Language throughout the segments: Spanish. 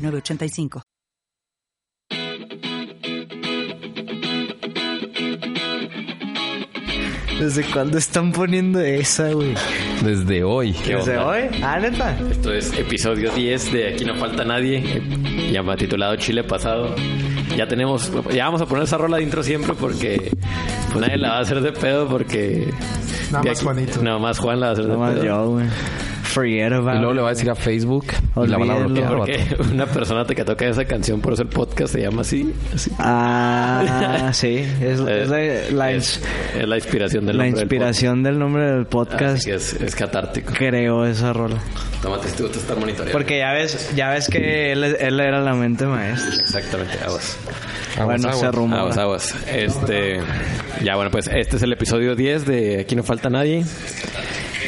906985. ¿Desde cuándo están poniendo esa, güey? Desde hoy. ¿Desde hoy? Ah, neta. Esto es episodio 10 de Aquí no falta nadie. Llama titulado Chile pasado. Ya tenemos, ya vamos a poner esa rola de intro siempre porque pues, nadie la va a hacer de pedo porque Nada de más aquí- Juanito. Nada más Juan la va a hacer de Nomás pedo. yo, güey. Forget about Y luego it. le va a decir a Facebook y la van a Olvídenlo. bloquear. Porque una persona que toca esa canción por eso el podcast se llama así. así. Ah, sí. Es, es la, la es, ins- es la inspiración del la nombre del inspiración del nombre del podcast. es, es catártico. Creó esa rola. Tómate, gusto estar monitoreando. Porque ya ves, ya ves que él, él era la mente maestra. Exactamente, aguas. Aguas, bueno, aguas. se rumora. Aguas, aguas. Este, ya bueno, pues este es el episodio 10 de Aquí no falta nadie.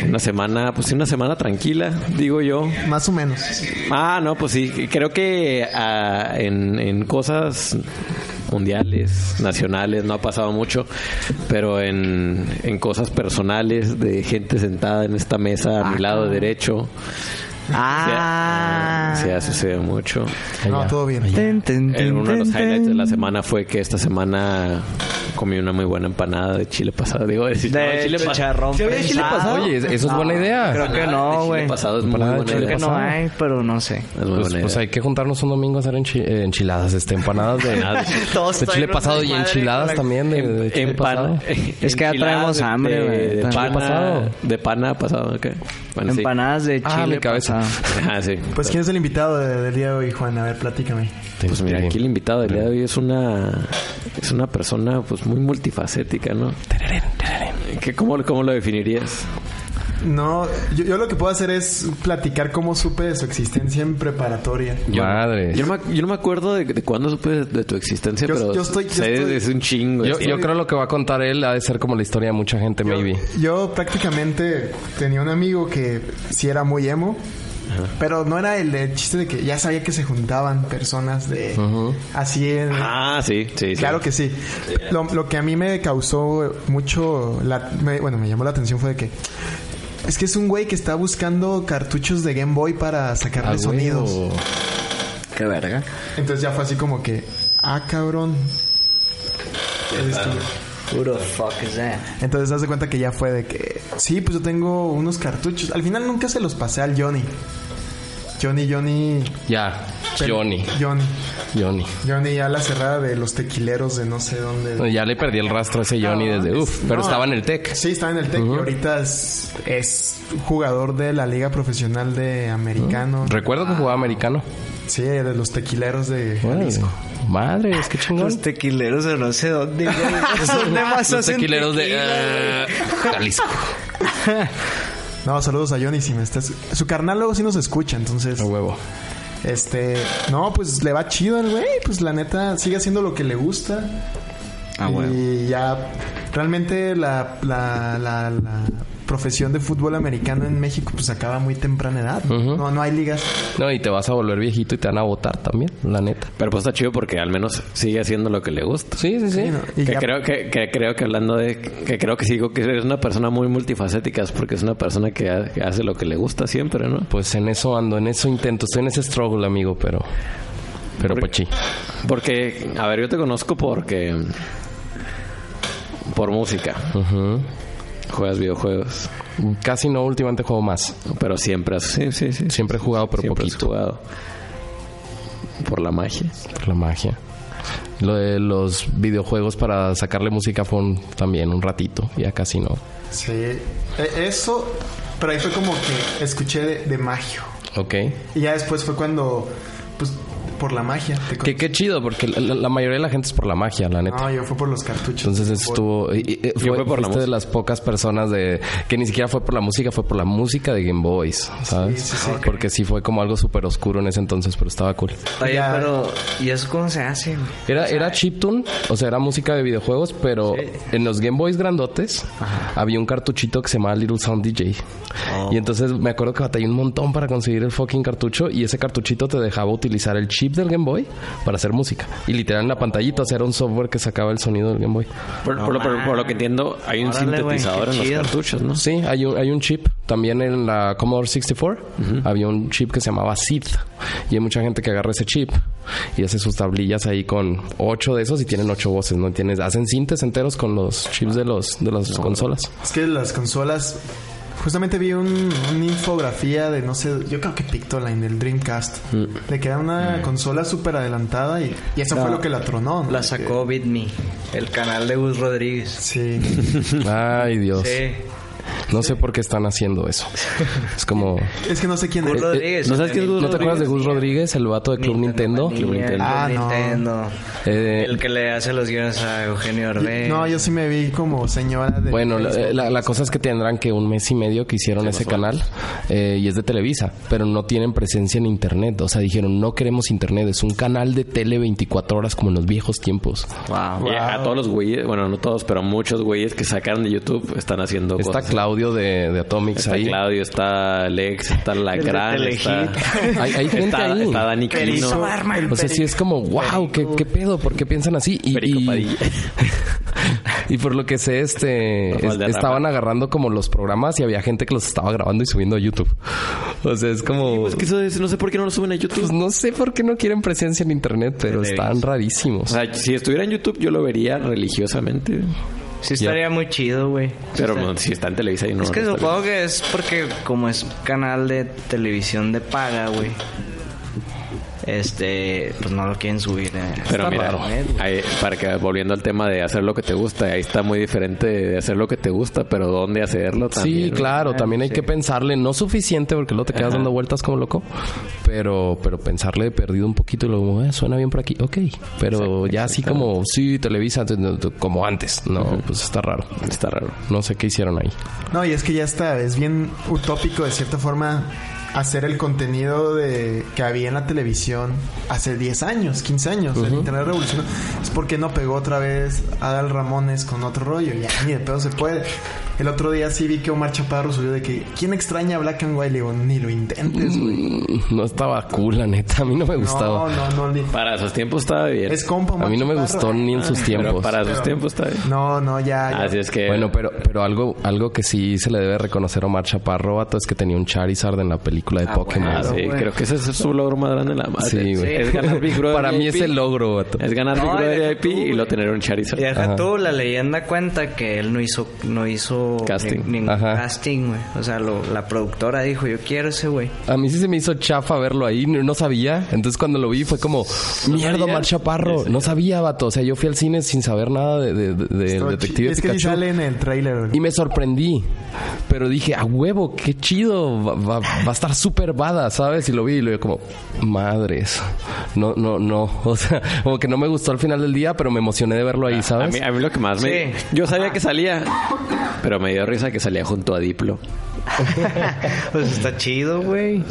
Una semana, pues sí, una semana tranquila, digo yo. Más o menos. Ah, no, pues sí, creo que ah, en, en cosas mundiales, nacionales, no ha pasado mucho, pero en, en cosas personales de gente sentada en esta mesa a mi lado derecho, Ah. se ha sucedido mucho. No, todo bien. Ten, ten, ten, uno de los highlights de la semana fue que esta semana comí una muy buena empanada de chile pasado. Digo, de, no, De chile pa- chicharrón ¿Sí había chile prensado. pasado? Oye, eso es buena idea. Creo que no, chile güey. pasado es muy Empanada de buena chile Creo que no hay, pero no sé. Es muy Pues, buena pues hay que juntarnos un domingo a hacer enchi- eh, enchiladas, este, empanadas de, de chile pasado y enchiladas también de, de chile pasado. Es que ya traemos hambre, de, güey. de, Chile pana, pasado. de pana pasado, ¿qué? Bueno, sí. Empanadas de Ah, chile mi cabeza. Ah, sí. Pues, ¿quién es el invitado de- del día de hoy, Juan? A ver, platícame. Pues mira, aquí el invitado del día de hoy es una es una persona pues muy multifacética, ¿no? ¿Qué, cómo, ¿Cómo lo definirías? No, yo, yo lo que puedo hacer es platicar cómo supe de su existencia en preparatoria. Madre. Yo no, me, yo no me acuerdo de, de cuándo supe de, de tu existencia, Yo- pero yo estoy- yo sé estoy- desde un chingo. Yo creo lo que va a contar él ha de ser como la historia de mucha gente, maybe. Yo prácticamente tenía un amigo que sí era muy emo. Pero no era el, el chiste de que ya sabía que se juntaban personas de así en, Ah, sí, sí, sí. Claro que sí. Lo, lo que a mí me causó mucho, la- me- bueno, me llamó la atención fue de que es que es un güey que está buscando cartuchos de Game Boy para sacarle Ah, sonidos. huevo. Qué verga. Entonces ya fue así como que, ah, cabrón. Esto. Who the fuck is that? Entonces haz de cuenta que ya fue de que, sí, pues yo tengo unos cartuchos. Al final nunca se los pasé al Johnny. Johnny, Johnny. Ya, pero- Johnny. Johnny. Johnny. Johnny ya la cerrada de los tequileros de no sé dónde. Ya le perdí el rastro a ese Johnny No, desde es- uff, pero no. estaba en el TEC. Sí, estaba en el TEC y ahorita es, es jugador de la Liga Profesional de Americano. Recuerdo que jugaba americano. Sí, de los tequileros de. Jalisco. Madre, es que chingón. Los tequileros de no sé dónde. ¿Dónde más Los tequileros de tequila, eh, Jalisco. No, saludos a Johnny si me estás... Su carnal luego sí nos escucha, entonces... A huevo. Este... No, pues le va chido al güey. Pues la neta sigue haciendo lo que le gusta. Ah, y bueno. ya... Realmente la, la, la, la profesión de fútbol americano en México pues acaba muy temprana edad. No, no hay ligas. No, y te vas a volver viejito y te van a votar también, la neta. Pero pues está chido porque al menos sigue haciendo lo que le gusta. Sí, sí, sí. Sí, ¿no? Y Que ya- creo que, que creo que hablando de que creo que sigo que es una persona muy multifacética es porque es una persona que, ha- que hace lo que le gusta siempre, ¿no? Pues en eso ando, en eso intento. Estoy en ese struggle, amigo, pero... Pero Porque- pues sí. Porque a ver, yo te conozco porque por música, Ujú. Juegas videojuegos, Casi no, últimamente juego más. pero siempre has sí, sí, sí, Siempre he jugado, pero siempre has poquito. jugado por la magia. Por la magia. Lo de los videojuegos para sacarle música fue un- también un ratito. Ya casi no. Sí. E- Eso... Pero ahí fue como que escuché de, de Magio. Ok. Y ya después fue cuando, pues, por la magia. Que qué chido, porque la, la mayoría de la gente es por la magia, la neta. No, yo fue por los cartuchos. Entonces eso estuvo... y- y- fue, fue por la de las pocas personas de que ni siquiera fue por la música, fue por la música de Game Boys, ¿sabes? Sí, sí, sí. Porque sí fue como algo súper oscuro en ese entonces, pero estaba cool. Oye, pero ¿y eso cómo se hace? Era, era chiptune, o sea, era música de videojuegos, pero en los Game Boys grandotes había un cartuchito que se llamaba Little Sound DJ. Y entonces me acuerdo que batallé un montón para conseguir el fucking cartucho y ese cartuchito te dejaba utilizar el chip del Game Boy para hacer música. Y literal en la pantallita, era un software que sacaba el sonido del Game Boy. Por, por lo, por- por lo que entiendo, hay un Órale, sintetizador en los cartuchos, ¿no? Sí, hay un, hay un chip. También en la Commodore 64 había un chip que se llamaba SID. Y hay mucha gente que agarra ese chip y hace sus tablillas ahí con ocho de esos y tienen ocho voces, ¿no? Tienes, hacen sintes enteros con los chips de los de las consolas. Es que las consolas. Justamente vi un, una infografía de no sé, yo creo que Pictoline del Dreamcast. De que era una consola súper adelantada y, y eso fue lo que la tronó. ¿no? La sacó BitMe, el canal de Gus Rodríguez. Sí. Ay, Dios. Sí. No sé por qué están haciendo eso. Es como... Es que no sé quién Gus es. Rodríguez. ¿no sabes quién es Gus ¿No te acuerdas de Gus Rodríguez, el vato de Club Nintendo? Club Nintendo. Ah, Club no. Nintendo. Eh, El que le hace los guiones a Eugenio Orbé. No, yo sí me vi como señora de. Bueno, la, la- la cosa es que tendrán que un mes y medio que hicieron ese canal eh, y es de Televisa, pero no tienen presencia en internet. O sea, dijeron, no queremos internet, es un canal de tele 24 horas como en los viejos tiempos. Wow. Y a todos los güeyes, bueno, no todos, pero muchos güeyes que sacaron de YouTube están haciendo Está cosas. Claudio de, de Atomics Está ahí. Claudio, está Alex, está la El de gran, Telehit. está, Hay, hay gente está, ahí. está Dani Quino. O sea, sí es como, wow, ¿qué, qué pedo? ¿Por qué piensan así? Y, y- por lo que sé, este es- estaban agarrando como los programas y había gente que los estaba grabando y subiendo a YouTube. O sea, es como... Es que eso es- no sé por qué no lo suben a YouTube. Pues no sé por qué no quieren presencia en internet, pero están O rarísimos. sea, si estuviera en YouTube yo lo vería religiosamente. Sí estaría muy chido, güey. Pero está- si está en Televisa y no Es que supongo que es porque como es canal de televisión de paga, güey. Este, pues no lo quieren subir. eh. Pero Está mira, ahí- para que volviendo al tema de hacer lo que te gusta, ahí está muy diferente de hacer lo que te gusta, pero dónde hacerlo también. Sí, claro, también hay sí. que pensarle, no suficiente porque luego te quedas Ajá. dando vueltas como loco, pero pero pensarle perdido un poquito y luego, eh, suena bien por aquí, ok, pero ya así como, sí, Televisa, como antes, no, pues está raro, Está raro. no sé qué hicieron ahí. No, y es que ya está, es bien utópico de cierta forma hacer el contenido de que había en la televisión hace 10 años, 15 años. El internet revolucionó. Es porque no pegó otra vez Adal Ramones con otro rollo. Ya ni de pedo se puede. El otro día sí vi que Omar Chaparro subió de que ¿quién extraña a Black and White? Le digo, ni lo intentes, güey. Mm, No estaba cool, la neta, a mí no me No, gustaba. no, no, ni- Para sus tiempos estaba bien. Es compa Omar A mí no me gustó ni en sus pero tiempos. para sus tiempos está bien. No, no, ya, ya. Así es que Bueno, pero, pero algo, algo que sí se le debe reconocer a Omar Chaparro, vato, es que tenía un Charizard en la película de Ah, Pokémon. Ah, Claro, sí, güey. creo que ese es su logro más grande en la madre. Sí, güey. Es ganar Big Brother Para mí es el logro, vato. Es ganar No, Big Brother VIP tú, y lo tener un Charizard. Y deja tú, la leyenda cuenta que él no hizo, no hizo Casting. ni- ningún Ajá. casting, güey. O sea, lo- la productora dijo, yo quiero ese güey. A mí sí se me hizo chafa verlo ahí, no, no sabía. Entonces cuando lo vi fue como, mierda? Omar Chaparro. No sabía, vato. O sea, yo fui al cine sin saber nada de, de- de- del Estaba detective Es que Pikachu. sale en el trailer. güey. Y me sorprendí. Pero dije, a huevo, qué chido. Va, va- va a estar súper bada, ¿sabes? Y lo vi y lo vi como, madres. No, no, no. O sea, como que no me gustó al final del día, pero me emocioné de verlo ahí, A ¿sabes? mí, a mí lo que más me... Sí. Yo sabía que salía, pero me dio risa que salía junto a Diplo. Pues está chido, güey.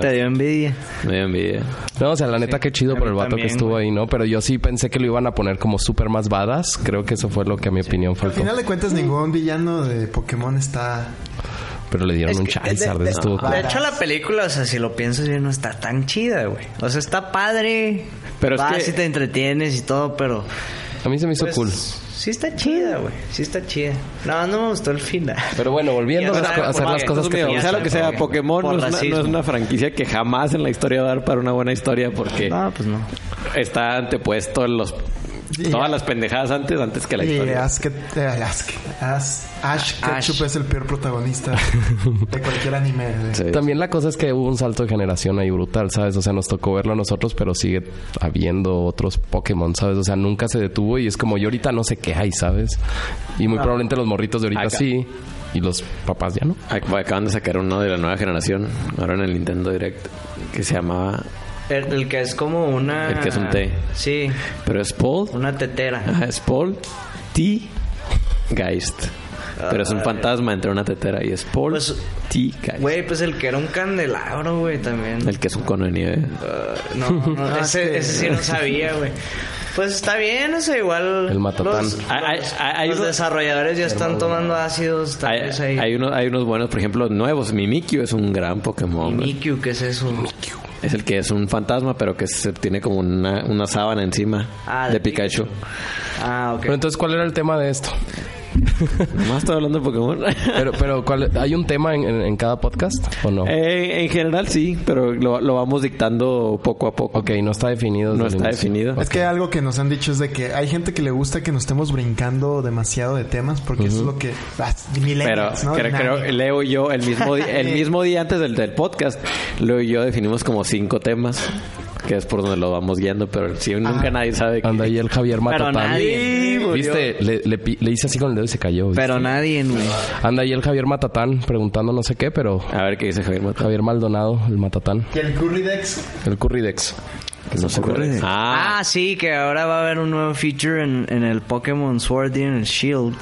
Te dio envidia. Me dio envidia. No, o sea, la neta, qué chido a por el vato también, que estuvo ahí, ¿no? Pero yo sí pensé que lo iban a poner como súper más badas. Creo que eso fue lo que a mi opinión Al faltó. final de cuentas, ningún villano de Pokémon está. Pero le dieron Es un Charizard, de, de- estuvo de hecho, la película, o sea, si lo piensas bien, no está tan chida, güey. O sea, está padre. Pero es que- y te entretienes y todo, pero... A mí se me hizo pues, cool. Sí está chida, güey. Sí está chida. No, no me gustó el final. Pero bueno, volviendo a, hacer las cosas que mira, sea lo que sea, Pokémon no es, una, no es una franquicia que jamás en la historia va a dar para una buena historia porque No, pues no. está antepuesto en los Y- todas las pendejadas antes antes que la Y historia. Ash, eh, Ash, Ash, Ash. es el peor protagonista de cualquier anime. Sí. También la cosa es que hubo un salto de generación ahí brutal, ¿sabes? O sea, nos tocó verlo a nosotros, pero sigue habiendo otros Pokémon, ¿sabes? O sea, nunca se detuvo y es como yo ahorita no sé qué hay, ¿sabes? Y muy probablemente los morritos de ahorita Acá. sí y los papás ya no. Ac- Acaban de sacar uno de la nueva generación, ahora en el Nintendo Direct, que se llamaba El, el que es como una... El que es un té. Sí, Pero es Paul. una tetera. Ajá, es Paul T. Geist. Pero es un fantasma entre una tetera y es Paul Pues, T. Geist. Güey, pues el que era un candelabro, güey, también. El que es un cono de nieve. Ah, no, no, Ah, ese, sí. ese sí no sabía, güey. Pues está bien, eso igual. El matatán. Los, Hay- los- hay- hay los uno- desarrolladores ya están tomando ácidos. Tal Hay, vez ahí. hay uno- hay unos buenos, por ejemplo, nuevos. Mimikyu es un gran Pokémon. güey. Mikyu, ¿qué es eso? Es el que es un fantasma, pero que se tiene como una, una sábana encima Ah, de de Pikachu. Ah, ok. Pero entonces, ¿cuál era el tema de esto? Nomás estoy hablando de Pokémon. Pero, pero ¿cuál- ¿hay un tema en, en- en cada podcast o no? Eh, en general sí, pero lo, lo vamos dictando poco a poco. ok, no está definido. No está definido. Es que algo que nos han dicho es de que hay gente que le gusta que nos estemos brincando demasiado de temas porque eso es lo que... Las Pero ¿no? creo, creo-. Leo y yo, el mismo, el mismo día antes del, del podcast, Leo y yo definimos como cinco temas, que es por donde lo vamos guiando, pero si nunca nadie sabe. que- Anda ahí el Javier Pero Matatán. nadie. ¿Viste? Le, le, le hice así con el dedo y se cayó. ¿viste? Pero nadie, güey. Anda ahí el Javier Matatán preguntando no sé qué, pero A ver qué dice Javier Mata. Javier Maldonado, el Matatán, Y el Currydex. el Currydex. No sé cuál es. Ah, Ah, sí, que ahora va a haber un nuevo feature en, en el Pokémon Sword y en el Shield.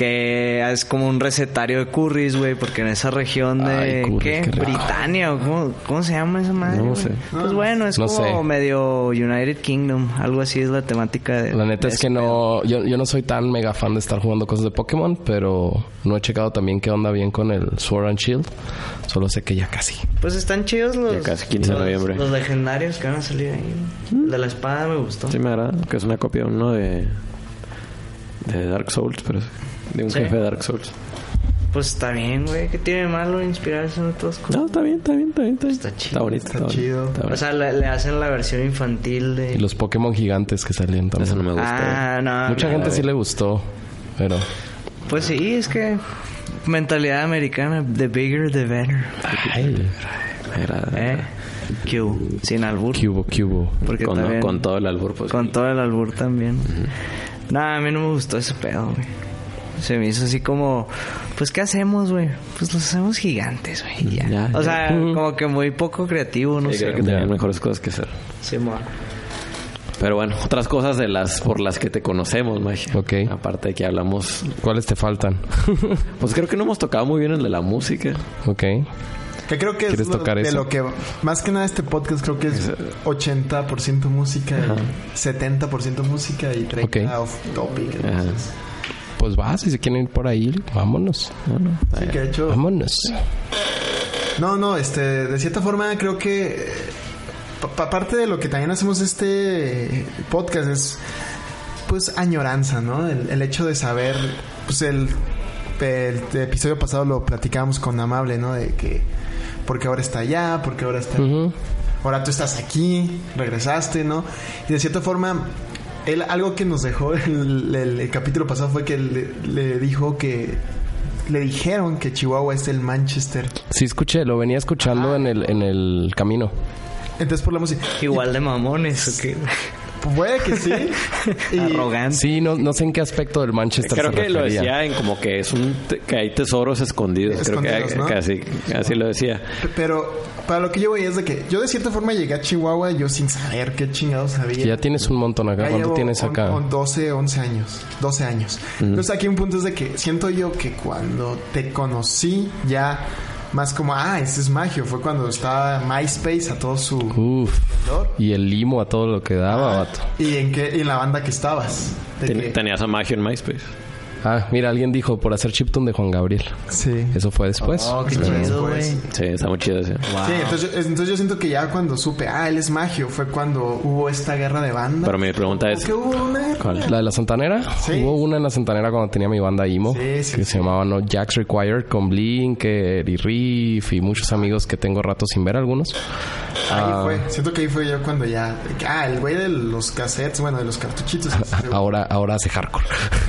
Que es como un recetario de curries, güey, porque en esa región de... Ay, curries, ¿Qué? Britania, o cómo, cómo se llama esa madre? No sé. Pues bueno, es No como sé. medio United Kingdom, algo así es la temática de... La neta de es que pedo. no, yo, yo no soy tan mega fan de estar jugando cosas de Pokémon, pero no he checado también qué onda bien con el Sword and Shield. Solo sé que ya casi. Pues están chidos los... Ya casi 15 de los- noviembre. Los legendarios que van a salir ahí. El de la espada me gustó. sí me agrada, que es una copia de uno de, de Dark Souls, pero de un ¿Sí? jefe de Dark Souls. Pues está bien, güey. ¿Qué tiene de malo inspirarse en otras cosas? No, está bien, está bien, está bien. Está, bien. Está chido. Está bonito. Está chido. está O sea, le, le hacen la versión infantil de... Y los Pokémon gigantes que salían también. Eso no me gusta. Ah, no. Mucha no. gente sí le gustó, pero Pues sí, es que mentalidad americana, the bigger the better. ay, Me agrada. ¿Eh? Q, sin albur. cubo, cubo. Porque Con, también- con todo el albur, pues. con todo el albur también. Nah, a mí no me gustó ese pedo, güey. Se me hizo así como, pues ¿qué hacemos, güey? Pues los hacemos gigantes, güey. Ya. Ya, o ya. sea, como que muy poco creativo, no Sí, sé. creo que tenían mejores cosas que hacer. Sí, mo. Pero bueno, otras cosas de las por las que te conocemos, Magia. Ok. Aparte de que hablamos, ¿Cuáles te faltan? pues creo que no hemos tocado muy bien el de la música. ok. Que creo que es ¿Quieres lo- tocar de eso? lo que... Más que nada este podcast creo que es 80% música, y 70% música y 30% Ok. off topic. Ajá. Pues va, si se quieren ir por ahí, vámonos. Bueno, Sí, que de hecho... Vámonos. No, no, este, de cierta forma creo que pa- pa- parte de lo que también hacemos este podcast es pues añoranza, ¿no? El, el hecho de saber, pues el, el episodio pasado lo platicábamos con Amable, ¿no? De que porque ahora está allá, porque ahora está ahora tú estás aquí, regresaste, ¿no? Y de cierta forma, él, algo que nos dejó el, el- el capítulo pasado fue que le, le dijo que le dijeron que Chihuahua es el Manchester. Sí, escuché, lo venía escuchando en el, en el camino. Entonces por la música. Igual de mamones, ¿o qué? Puede que sí. Y, Arrogante. Sí, no, no sé en qué aspecto del Manchester creo se que lo decía en como que es un que hay tesoros escondidos. creo que, ¿no? que así, así lo decía. pero para lo que yo voy es de que yo de cierta forma llegué a Chihuahua yo sin saber qué chingados sabía. Ya tienes un montón acá. ¿Cuánto llevo tienes acá? on 12, 11 años. 12 años. Entonces aquí un punto es de que siento yo que cuando te conocí ya más como, ah, ese es Magio. Fue cuando estaba MySpace a todo su Uf. esplendor. Y el limo a todo lo que daba, vato. ¿Y en qué? y en la banda que estabas. De Ten- que- Tenías a Magio en MySpace. Ah, mira, alguien dijo por hacer chiptune de Juan Gabriel. sí. Eso fue después. Oh, qué Sí, chido, güey. Sí, está muy chido ese. Sí, entonces, yo- entonces yo siento que ya cuando supe, ah, él es Magio, fue cuando hubo esta guerra de banda. Pero mi pregunta es, ¿Por qué hubo una. La de la Santanera. Sí. Hubo una en la Santanera cuando tenía mi banda Imo. Sí, sí, que sí. se llamaba No Jacks Required con Blink y Riff y muchos amigos que tengo rato sin ver algunos. Ahí Ah, fue. Siento que ahí fue yo cuando ya. Ah, el güey de los cassettes, bueno, de los cartuchitos. Ahora, ahora hace hardcore.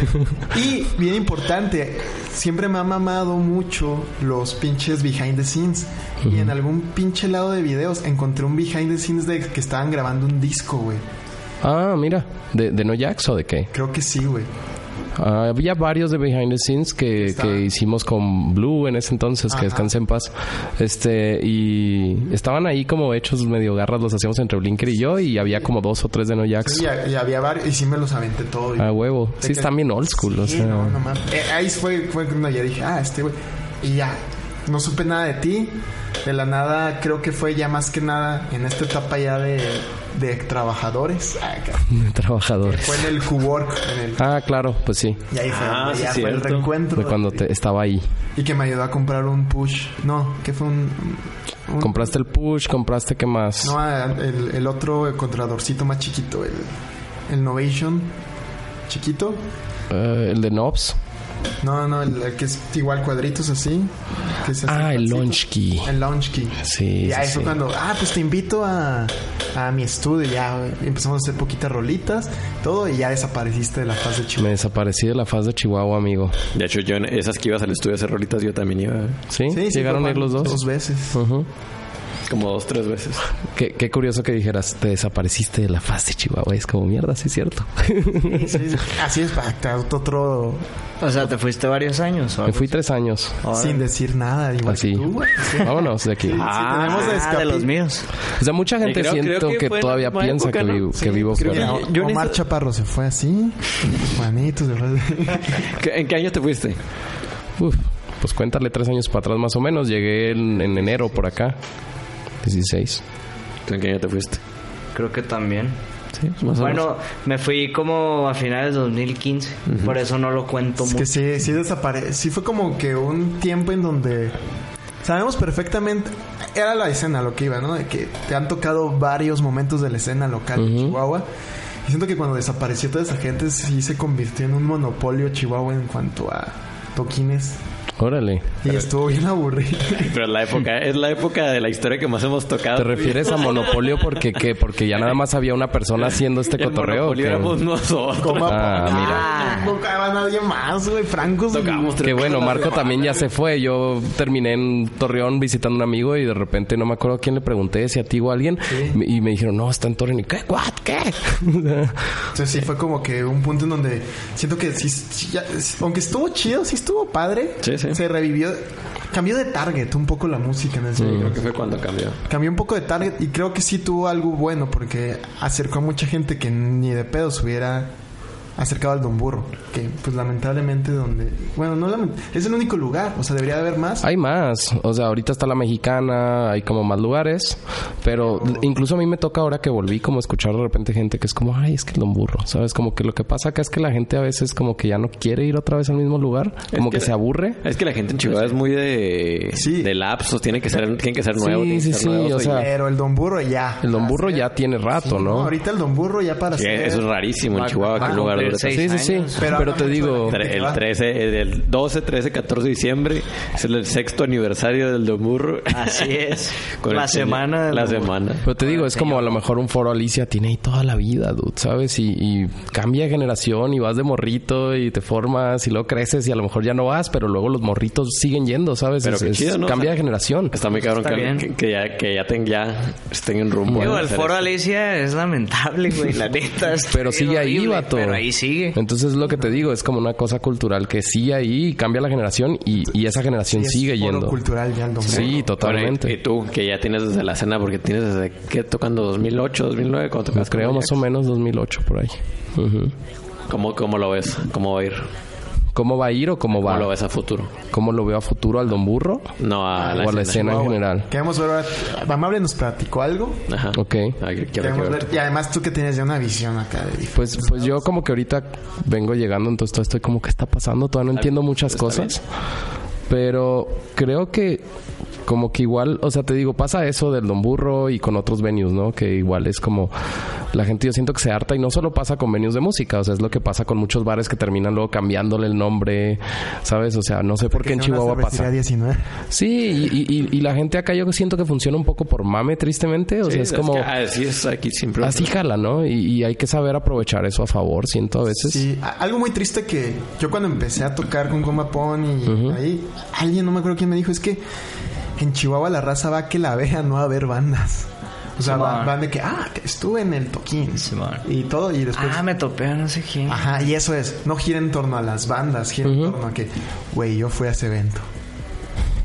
y bien importante, siempre me ha mamado mucho los pinches behind the scenes. Y en algún pinche lado de videos encontré un behind the scenes de que estaban grabando un disco, güey. ah, mira. ¿De, de No Jacks o de qué? Creo que sí, güey. Había varios de behind the scenes que, que hicimos con Blue en ese entonces, que descanse en paz. Este, y estaban ahí como hechos medio garras, los hacíamos entre Blinker y yo, y había como dos o tres de No Jacks. Sí, y, y había varios, y sí me los aventé todo. A huevo. Sí, que- están bien old school, o Sí, sea. no, no mames. Eh, ahí fue, fue cuando ya dije, ah, este güey. Y ya, no supe nada de ti. De la nada, creo que fue ya más que nada en esta etapa ya de, de trabajadores. Ah, Trabajadores. Fue en el Ah, claro, pues sí. y ahí fue, Ah, sí, ya fue el cierto. reencuentro. De cuando te, estaba ahí. Y que me ayudó a comprar un push. No, que fue un... un- Compraste el push, compraste qué más. No, el, el otro el contradorcito más chiquito, el, el Novation chiquito. Eh, el de Knobs. No, no, el, el que es igual cuadritos así. que hace Ah, el launch key. El launch key. Sí, Y sí, ahí fue sí. cuando, ah, pues te invito a, a mi estudio. Ya empezamos a hacer poquitas rolitas, todo, y ya desapareciste de la faz de Me Chihuahua. desaparecí de la faz de Chihuahua, amigo. De hecho, yo en esas que ibas al estudio a hacer rolitas, yo también iba ¿Sí? Sí, sí, ¿Llegaron a ir los dos? Dos veces. Ujú. Como dos, tres veces. Qué, qué curioso que dijeras, te desapareciste de la faz de Chihuahua. Es como mierda, sí es cierto. Sí, sí. Así es, para que otro, O sea, ¿te fuiste varios años? o Me fui tres años. Sin decir nada, igual Así. que tú, güey. Sí. Vámonos de aquí. Ah, tenemos de los míos. O sea, mucha gente creo- creo siento que todavía piensa época, que, ¿no? vivo, Sí, que vivo fuera. que- yo Omar Chaparro se fue así. Juanito se fue así. ¿Qué- ¿En qué año te fuiste? Uf, pues cuéntale tres años para atrás más o menos. Llegué en, en enero por acá. 16. ¿En qué año te fuiste? Creo que también. Sí, más o menos. Bueno, me fui como a finales de 2015. Por eso no lo cuento Es mucho. que sí, sí desaparece. Sí fue como que un tiempo en donde sabemos perfectamente. Era la escena lo que iba, ¿no? De que te han tocado varios momentos de la escena local de Chihuahua. Y siento que cuando desapareció toda esa gente, sí se convirtió en un monopolio Chihuahua en cuanto a toquines. Órale. Y estuvo bien aburrido. Pero la época, es la época de la historia que más hemos tocado. ¿Te refieres a monopolio porque qué? Porque ya nada más había una persona haciendo este cotorreo. ¿o monopolio éramos nosotros. Ah, no, mira. No, tocaba nadie más, güey. Francos. Tocamos Qué bueno, Marco también ya se fue. Yo terminé en Torreón visitando a un amigo y de repente no me acuerdo a quién le pregunté, si a ti o a alguien. Y me dijeron, no, está en Torreón. Y ¿qué? ¿What? ¿Qué? Entonces sí fue como que un punto en donde siento que sí, sí, ya- aunque estuvo chido, sí estuvo padre. Sí, sí. Se revivió, cambió de target un poco la música en ese. Creo que fue cuando cambió. Cambió un poco de target y creo que sí tuvo algo bueno porque acercó a mucha gente que ni de pedo hubiera acercado al Don Burro. Que pues lamentablemente donde... Bueno, no lament- es el único lugar, o sea, debería de haber más. Hay más. O sea, ahorita está la mexicana, hay como más lugares. Pero incluso a mí me toca ahora que volví como escuchar de repente gente que es como, ay, es que el don burro. ¿Sabes? Como que lo que pasa acá es que la gente a veces como que ya no quiere ir otra vez al mismo lugar. Como que que, se aburre. Es que la gente en Chihuahua es muy de, Sí. de lapsos. Tiene que ser, tienen que ser Sí, que sí, sí, nuevos, o sea, Pero el Don Burro ya. El don burro ya tiene rato, Sí, ¿no? Ahorita el Don Burro ya para Sí, eso es rarísimo en Chihuahua. que lugar Sí, sí, sí. Pero, Pero te digo, El 13, el 12, 13, 14 de diciembre es el sexto aniversario del Don Burro. Así es. Con la semana. del La semana. Pero te digo, es como a lo mejor un foro Alicia tiene ahí toda la vida, dude, ¿sabes? Y, y cambia de generación y vas de morrito y te formas y luego creces y a lo mejor ya no vas, pero luego los morritos siguen yendo, ¿sabes? Pero Es- qué chido, ¿no? Cambia O de generación. Está muy cabrón Está que, ya, que ya, ten- ya estén en rumbo. Digo, el foro esto. Alicia es lamentable, güey. La neta. Pero sigue ahí, vato. Pero ahí sigue. Entonces lo que te digo es como una cosa cultural que sigue ahí cambia la generación y, y esa generación Sí, es sigue yendo. cultural ya. Sí, Bueno, y, totalmente. y tú, que ya tienes desde la cena, porque tienes desde que tocando 2008, 2009, cuando tocas creo más o menos 2008 por ahí. ¿Cómo, ¿Cómo lo ves? ¿Cómo va a ir? ¿Cómo va a ir o cómo ¿Cómo va? lo ves a futuro? ¿Cómo lo veo a futuro al Don Burro? No, a la o a la escena en general. Queremos ver ahora. Amable nos platicó algo. Ajá. Ok. Ah, Queremos ver. Y además tú que tienes ya una visión acá de Pues, pues yo como que ahorita vengo llegando, entonces todavía estoy como que está pasando, todavía no entiendo muchas cosas. Pero creo que como que igual, o sea, te digo, pasa eso del Don Burro y con otros venues, ¿no? Que igual es como la gente yo siento que se harta y no solo pasa con venues de música, o sea, es lo que pasa con muchos bares que terminan luego cambiándole el nombre, ¿sabes? O sea, no sé por qué en Chihuahua pasa. 19. Sí, y, y- y la gente acá yo siento que funciona un poco por mame, tristemente, o Sí, sea, es como... que así es aquí siempre. Así jala, ¿no? Y, y hay que saber aprovechar eso a favor, siento a veces. Sí, algo muy triste que yo cuando empecé a tocar con Goma Pon y ahí, alguien, no me acuerdo quién me dijo, es que en Chihuahua la raza va a que la vea, no a ver bandas. O sea, van, van de que, ah, que estuve en el toquín. Y todo, y después... Ah, me topé no sé quién. Ajá, y eso es, no gira en torno a las bandas, gira en torno a que, güey, yo fui a ese evento.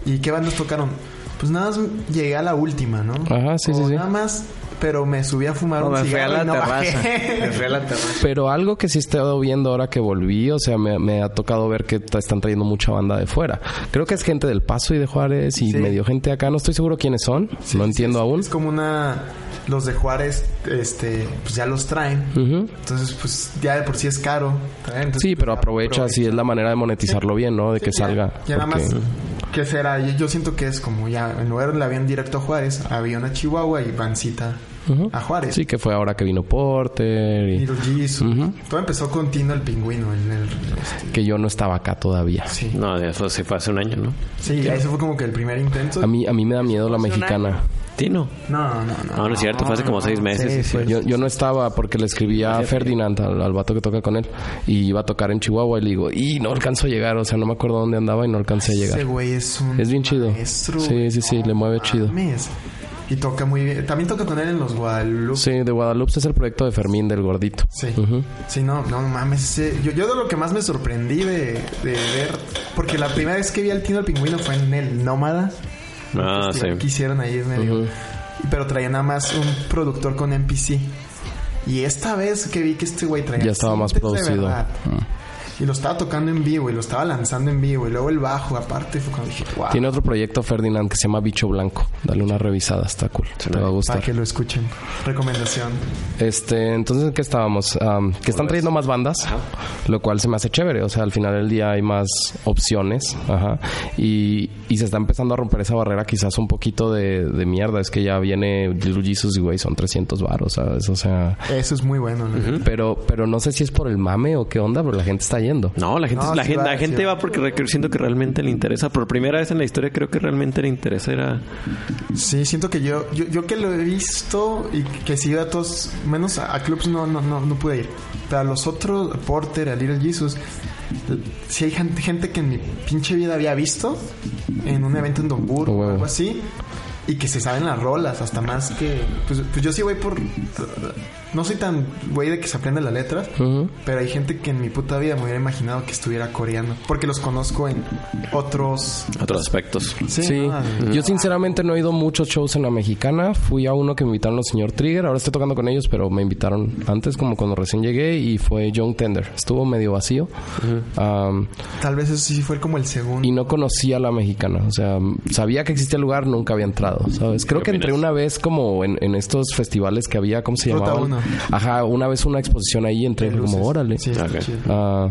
¿Y qué bandas tocaron? Pues nada más llegué a la última, ¿no? Ajá, sí, sí, O sí. Nada más, pero me subí a fumar No, un me fui a cigarro la y no terraza. bajé. Me fui a la terraza. Pero algo que sí he estado viendo ahora que volví, o sea, me, me ha tocado ver que están trayendo mucha banda de fuera. Creo que es gente del Paso y de Juárez y Sí. medio gente acá. No estoy seguro quiénes son. no entiendo aún. Es como una... Los de Juárez, este, pues ya los traen. Entonces, pues ya de por sí es caro. entonces, Sí, pero pues, aprovecha, si es la manera de monetizarlo bien, ¿no? De que Sí, ya- salga. Ya, nada porque- más, ¿qué será? Yo, siento que es como ya, en lugar de avión directo a Juárez, avión a Chihuahua y Ujú. a Juárez. Sí, que fue ahora que vino Porter y Little Jesus. Todo empezó con Tino el pingüino. El, el- este, que yo no estaba acá todavía. sí. No, eso se fue hace un año, ¿no? Sí, eso fue como que el primer intento. A mí, a mí me da miedo la mexicana. Tino. No, no, no. No, no es cierto, fue hace como seis meses. Sí, sí, sí. Yo, yo no estaba porque le escribía a Ferdinand, al, al vato que toca con él, y iba a tocar en Chihuahua y le digo, y no alcanzo a llegar, o sea, no me acuerdo dónde andaba y no alcancé a Ese llegar. güey es un Es bien chido. maestro, Sí, sí, sí, No le mueve chido. Y toca muy bien. También toca con él en los Guadalupe. Sí, de Guadalupe es el proyecto de Fermín del gordito. Sí. Sí, no, no mames. yo, yo de lo que más me sorprendí de, de ver, porque la primera vez que vi al Tino el Pingüino fue en el Nómada. Ah, sí. Que hicieron ahí en medio. Pero traía nada más un productor con NPC. Y esta vez que vi que este güey traía. Ya estaba más producido. Mm. Y lo estaba tocando en vivo y lo estaba lanzando en vivo. Y luego el bajo, aparte, fue cuando dije, wow. Tiene otro proyecto Ferdinand que se llama Bicho Blanco. Dale una revisada, está cool. Te va a Para gustar. que lo escuchen. Recomendación. Este, entonces, ¿en qué estábamos? Am, que están trayendo más bandas, lo cual se me hace chévere. O sea, al final del día hay más opciones. Ajá. Y, y se está empezando a romper esa barrera, quizás un poquito de, de mierda. Es que ya viene Little Jesus y, güey, son 300 varos, ¿sabes? O sea. Eso es muy bueno. ¿no? Pero, pero no sé si es por el mame o qué onda, pero la gente está yendo. No, la gente, No, la sí gente, va, la sí gente va. va porque siento que realmente le interesa. Por primera vez en la historia creo que realmente le interesa. Era... Sí, siento que yo, yo, yo que lo he visto y que sí iba a todos, menos a, a clubs no, no, no, no pude ir. Pero a los otros, Porter, a Little Jesus, si hay gente, gente que en mi pinche vida había visto en un evento en Don Burgo Oh, o algo así. Y que se saben las rolas, hasta más que... Pues, pues yo sí voy por... No soy tan güey de que se aprende las letras, Ujú. pero hay gente que en mi puta vida me hubiera imaginado que estuviera coreano. Porque los conozco en otros... Otros aspectos. Sí, yo sinceramente no he ido a muchos shows en la mexicana. Fui a uno que me invitaron los señor Trigger. Ahora estoy tocando con ellos, pero me invitaron antes, como cuando recién llegué, y fue Young Tender. Estuvo medio vacío. Tal vez eso sí fue como el segundo. y no conocía a la mexicana. O sea, sabía que existía el lugar, nunca había entrado, ¿sabes? Creo que entré una vez como en, en estos festivales que había, ¿cómo se uno. Ajá, una vez una exposición ahí, entré fue como, Luces. órale. Sí, está. Ah,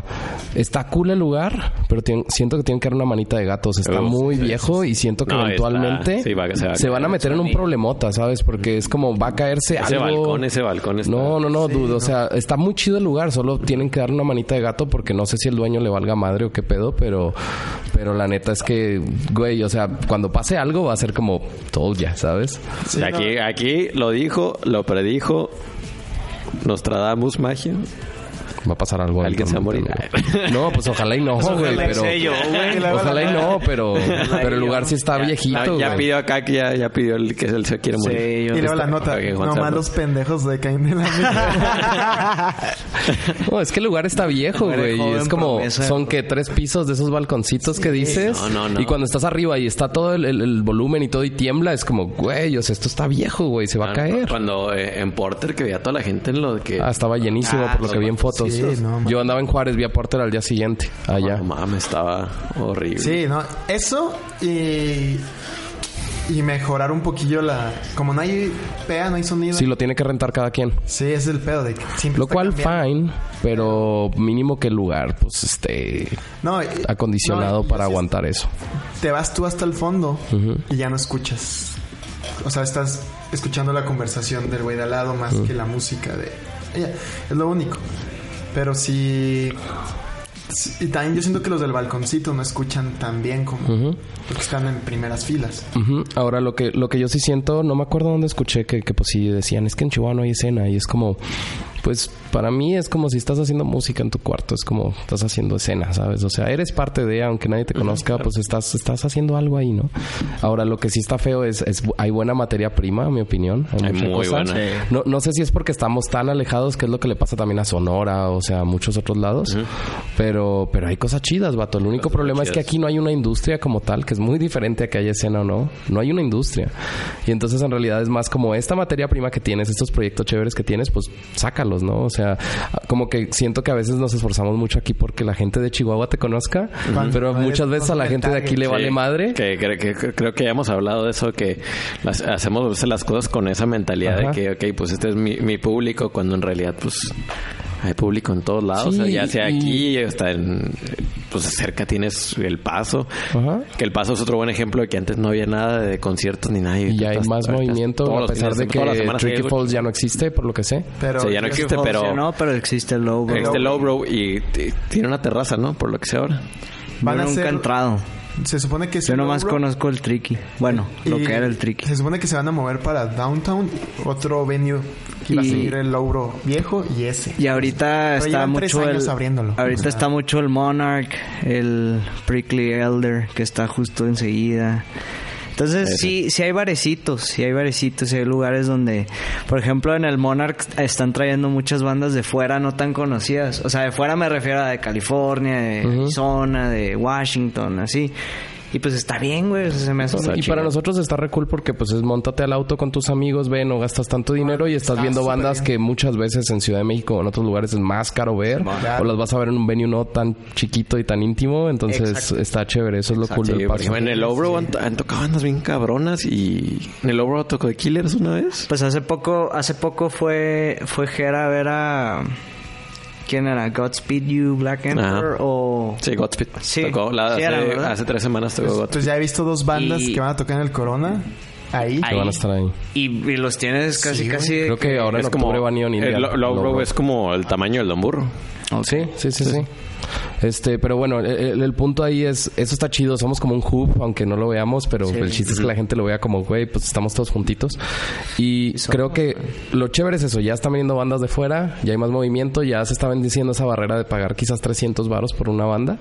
está cool el lugar, pero tien- siento que tienen que dar una manita de gatos. Está Uf, muy sí, viejo y siento que No, eventualmente está- sí, va- se va a se van a meter en un problemota, ¿sabes? Porque es como va a caerse Ese algo. balcón, ese balcón está... No, no, no, Sí, dude. no. O sea, está muy chido el lugar. Solo tienen que dar una manita de gato porque no sé si el dueño le valga madre o qué pedo, pero, pero la neta es que, güey, o sea, cuando pase algo va a ser como todo ya, ¿sabes? Sí, no. aquí, aquí lo dijo, lo predijo. Nostradamus Magia. Va a pasar algo. Alguien se va a morir. güey. No, pues ojalá y no, güey. Pero, ojalá y no, pero, pero el lugar sí está viejito, Ya, ya güey. pidió acá que ya, ya pidió el que él se quiere morir. Sí, yo- Y luego la nota, nomás los pendejos de caen de la No, es que el lugar está viejo, güey. Es como, promesa. son que tres pisos de esos balconcitos que dices. No, no, no. Y cuando estás arriba y está todo el, el- el volumen y todo y tiembla, es como, güey, o sea, esto está viejo, güey, se va a caer. Cuando eh, en Porter que veía a toda la gente en lo que... Ah, estaba llenísimo Ah, por lo que vi en fotos. Sí, no. Yo andaba en Juárez, vi a Porter al día siguiente, allá. No mames, estaba horrible. Sí, no, eso y y mejorar un poquillo la como no hay PA, no hay sonido. Sí, lo tiene que rentar cada quien. Sí, es el pedo de que siempre Lo cual, cambiando. fine, pero mínimo que el lugar, pues, esté No, y- acondicionado no, para aguantar eso. Te vas tú hasta el fondo y ya no escuchas. O sea, estás escuchando la conversación del güey de al lado más que la música de ella. Es lo único. Pero sí y también yo siento que los del balconcito no escuchan tan bien como porque están en primeras filas. Ahora lo que lo que yo sí siento, no me acuerdo dónde escuché que, que pues sí decían, es que en Chihuahua no hay escena y es como Pues para mí es como si estás haciendo música en tu cuarto, es como estás haciendo escena, ¿sabes? O sea, eres parte de, aunque nadie te conozca, pues estás, estás haciendo algo ahí, ¿no? Ahora, lo que sí está feo es, es hay buena materia prima, en mi opinión. Hay, Hay mucha muy cosa. buena. No, no sé si es porque estamos tan alejados, que es lo que le pasa también a Sonora, o sea, a muchos otros lados. Pero, pero hay cosas chidas, vato. El único problema es que aquí no hay una industria como tal, que es muy diferente a que haya escena o no. No hay una industria. Y entonces en realidad es más como esta materia prima que tienes, estos proyectos chéveres que tienes, pues sácalos, ¿no? O sea, como que siento que a veces nos esforzamos mucho aquí porque la gente de Chihuahua te conozca, pero muchas veces a la gente de aquí le Sí, vale madre. Que, que- que- creo que ya hemos hablado de eso, que las- hacemos las cosas con esa mentalidad Ajá. de que, ok, pues este es mi, mi público, cuando en realidad, pues hay público en todos lados, Sí, o sea, ya sea y- aquí, hasta en, pues cerca tienes el paso. Ajá. Que el paso es otro buen ejemplo de que antes no había nada de conciertos ni nada. Y ya hay más movimiento, a pesar de que Tricky Falls ya no existe, por lo que sé. Pero O sea, ya no existe, pero No, pero existe el logo. este Lowbrow y tiene una terraza, ¿no? Por lo que sé ahora. Van Yo a nunca ser- entrado. Se supone que Yo nomás conozco el Tricky. Bueno, lo que era el Tricky. Se supone que se van a mover para Downtown, otro venue que iba a Y- seguir el Logro viejo y ese. Y ahorita Pero está mucho el abriéndolo. ahorita O sea. está mucho el Monarch, el Prickly Elder que está justo enseguida. Entonces sí, sí hay barecitos, sí hay barecitos, sí hay lugares donde, por ejemplo, en el Monarch están trayendo muchas bandas de fuera no tan conocidas. O sea, de fuera me refiero a de California, de. Arizona, de Washington, así. Y pues está bien, güey, o sea, se me hace Y para nosotros está re cool porque pues es montate al auto con tus amigos, ve, no gastas tanto dinero y estás está viendo bandas bien. que muchas veces en Ciudad de México o en otros lugares es más caro ver Claro. o las vas a ver en un venue no tan chiquito y tan íntimo, entonces Exacto. está chévere, eso es lo cool Sí, del por paso. ejemplo, en el Lowbrow han, han tocado bandas bien cabronas y en el Lowbrow tocó de Killers una vez. Pues hace poco, hace poco fue, fue Jera a ver a ¿quién era? Godspeed You Black Emperor Ajá. o Sí, Godspeed. Sí. Tocó la- Sí era, hace, ¿verdad? hace tres semanas tocó Godspeed. Entonces ya he visto dos bandas Y- que van a tocar en el Corona. Ahí. Que van a estar ahí. y, y los tienes casi Sí, casi Creo que ahora en Es octubre como, va Neon India. el Lo- es como el tamaño del Don Burro. Sí, sí, sí, sí. Este, pero bueno, el, punto ahí es, eso está chido, somos como un hub, aunque no lo veamos, pero el chiste es que la gente lo vea como, güey, pues estamos todos juntitos. Y creo que lo chévere es eso, ya están viniendo bandas de fuera, ya hay más movimiento, ya se está bendiciendo esa barrera de pagar quizás 300 varos por una banda.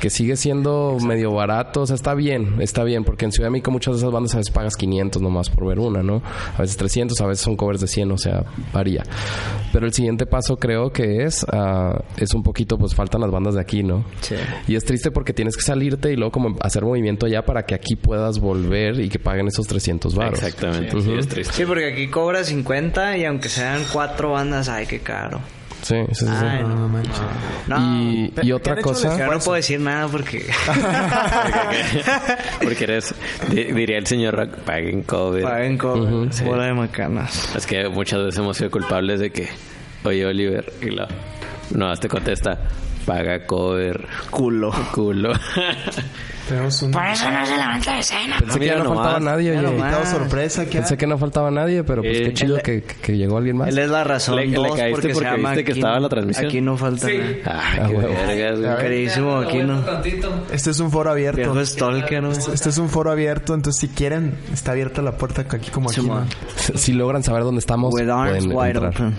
Que sigue siendo medio barato, o sea, está bien, está bien, porque en Ciudad de México muchas de esas bandas a veces pagas 500 nomás por ver una, ¿no? A veces 300, a veces son covers de 100, o sea, varía. Pero el siguiente paso creo que es, ah, es un poquito, pues faltan las bandas de aquí, ¿no? Sí. Y es triste porque tienes que salirte y luego como hacer movimiento allá para que aquí puedas volver y que paguen esos 300 varos. Exactamente. Ujú. Sí, es triste. Sí, porque aquí cobra 50 y aunque sean cuatro bandas, ay, qué caro. Sí, sí, sí. sí. Ay, No, no. no manches. No, y, Pero y que otra cosa... yo no puedo decir nada porque Porque eres, di- diría el señor Rock, paguen cover. paguen cover, Ujú, sí. bola de macanas. Es que muchas veces hemos sido culpables de que, oye Oliver, y la no te contesta, paga cover, Culo. culo. Tenemos un eso no se levanta de escena. Pensé que ya Mira no faltaba nadie, Mira oye. invitado sorpresa. que Pensé que no faltaba nadie, pero pues Eh, qué chido él- que, que llegó alguien más. Él es la razón Le- le caíste porque, porque se llama viste que Aquí estaba no- en la transmisión. Aquí no falta nada. Ah, Ah, qué huevo. vergas, güey. A ver. Queridísimo Aquino. Este es un foro abierto. Viejo stalker, ¿no? Este es un foro abierto, entonces si quieren, está abierta la puerta aquí como aquí. ¿no? Si logran saber dónde estamos, With arms pueden wide entrar. open.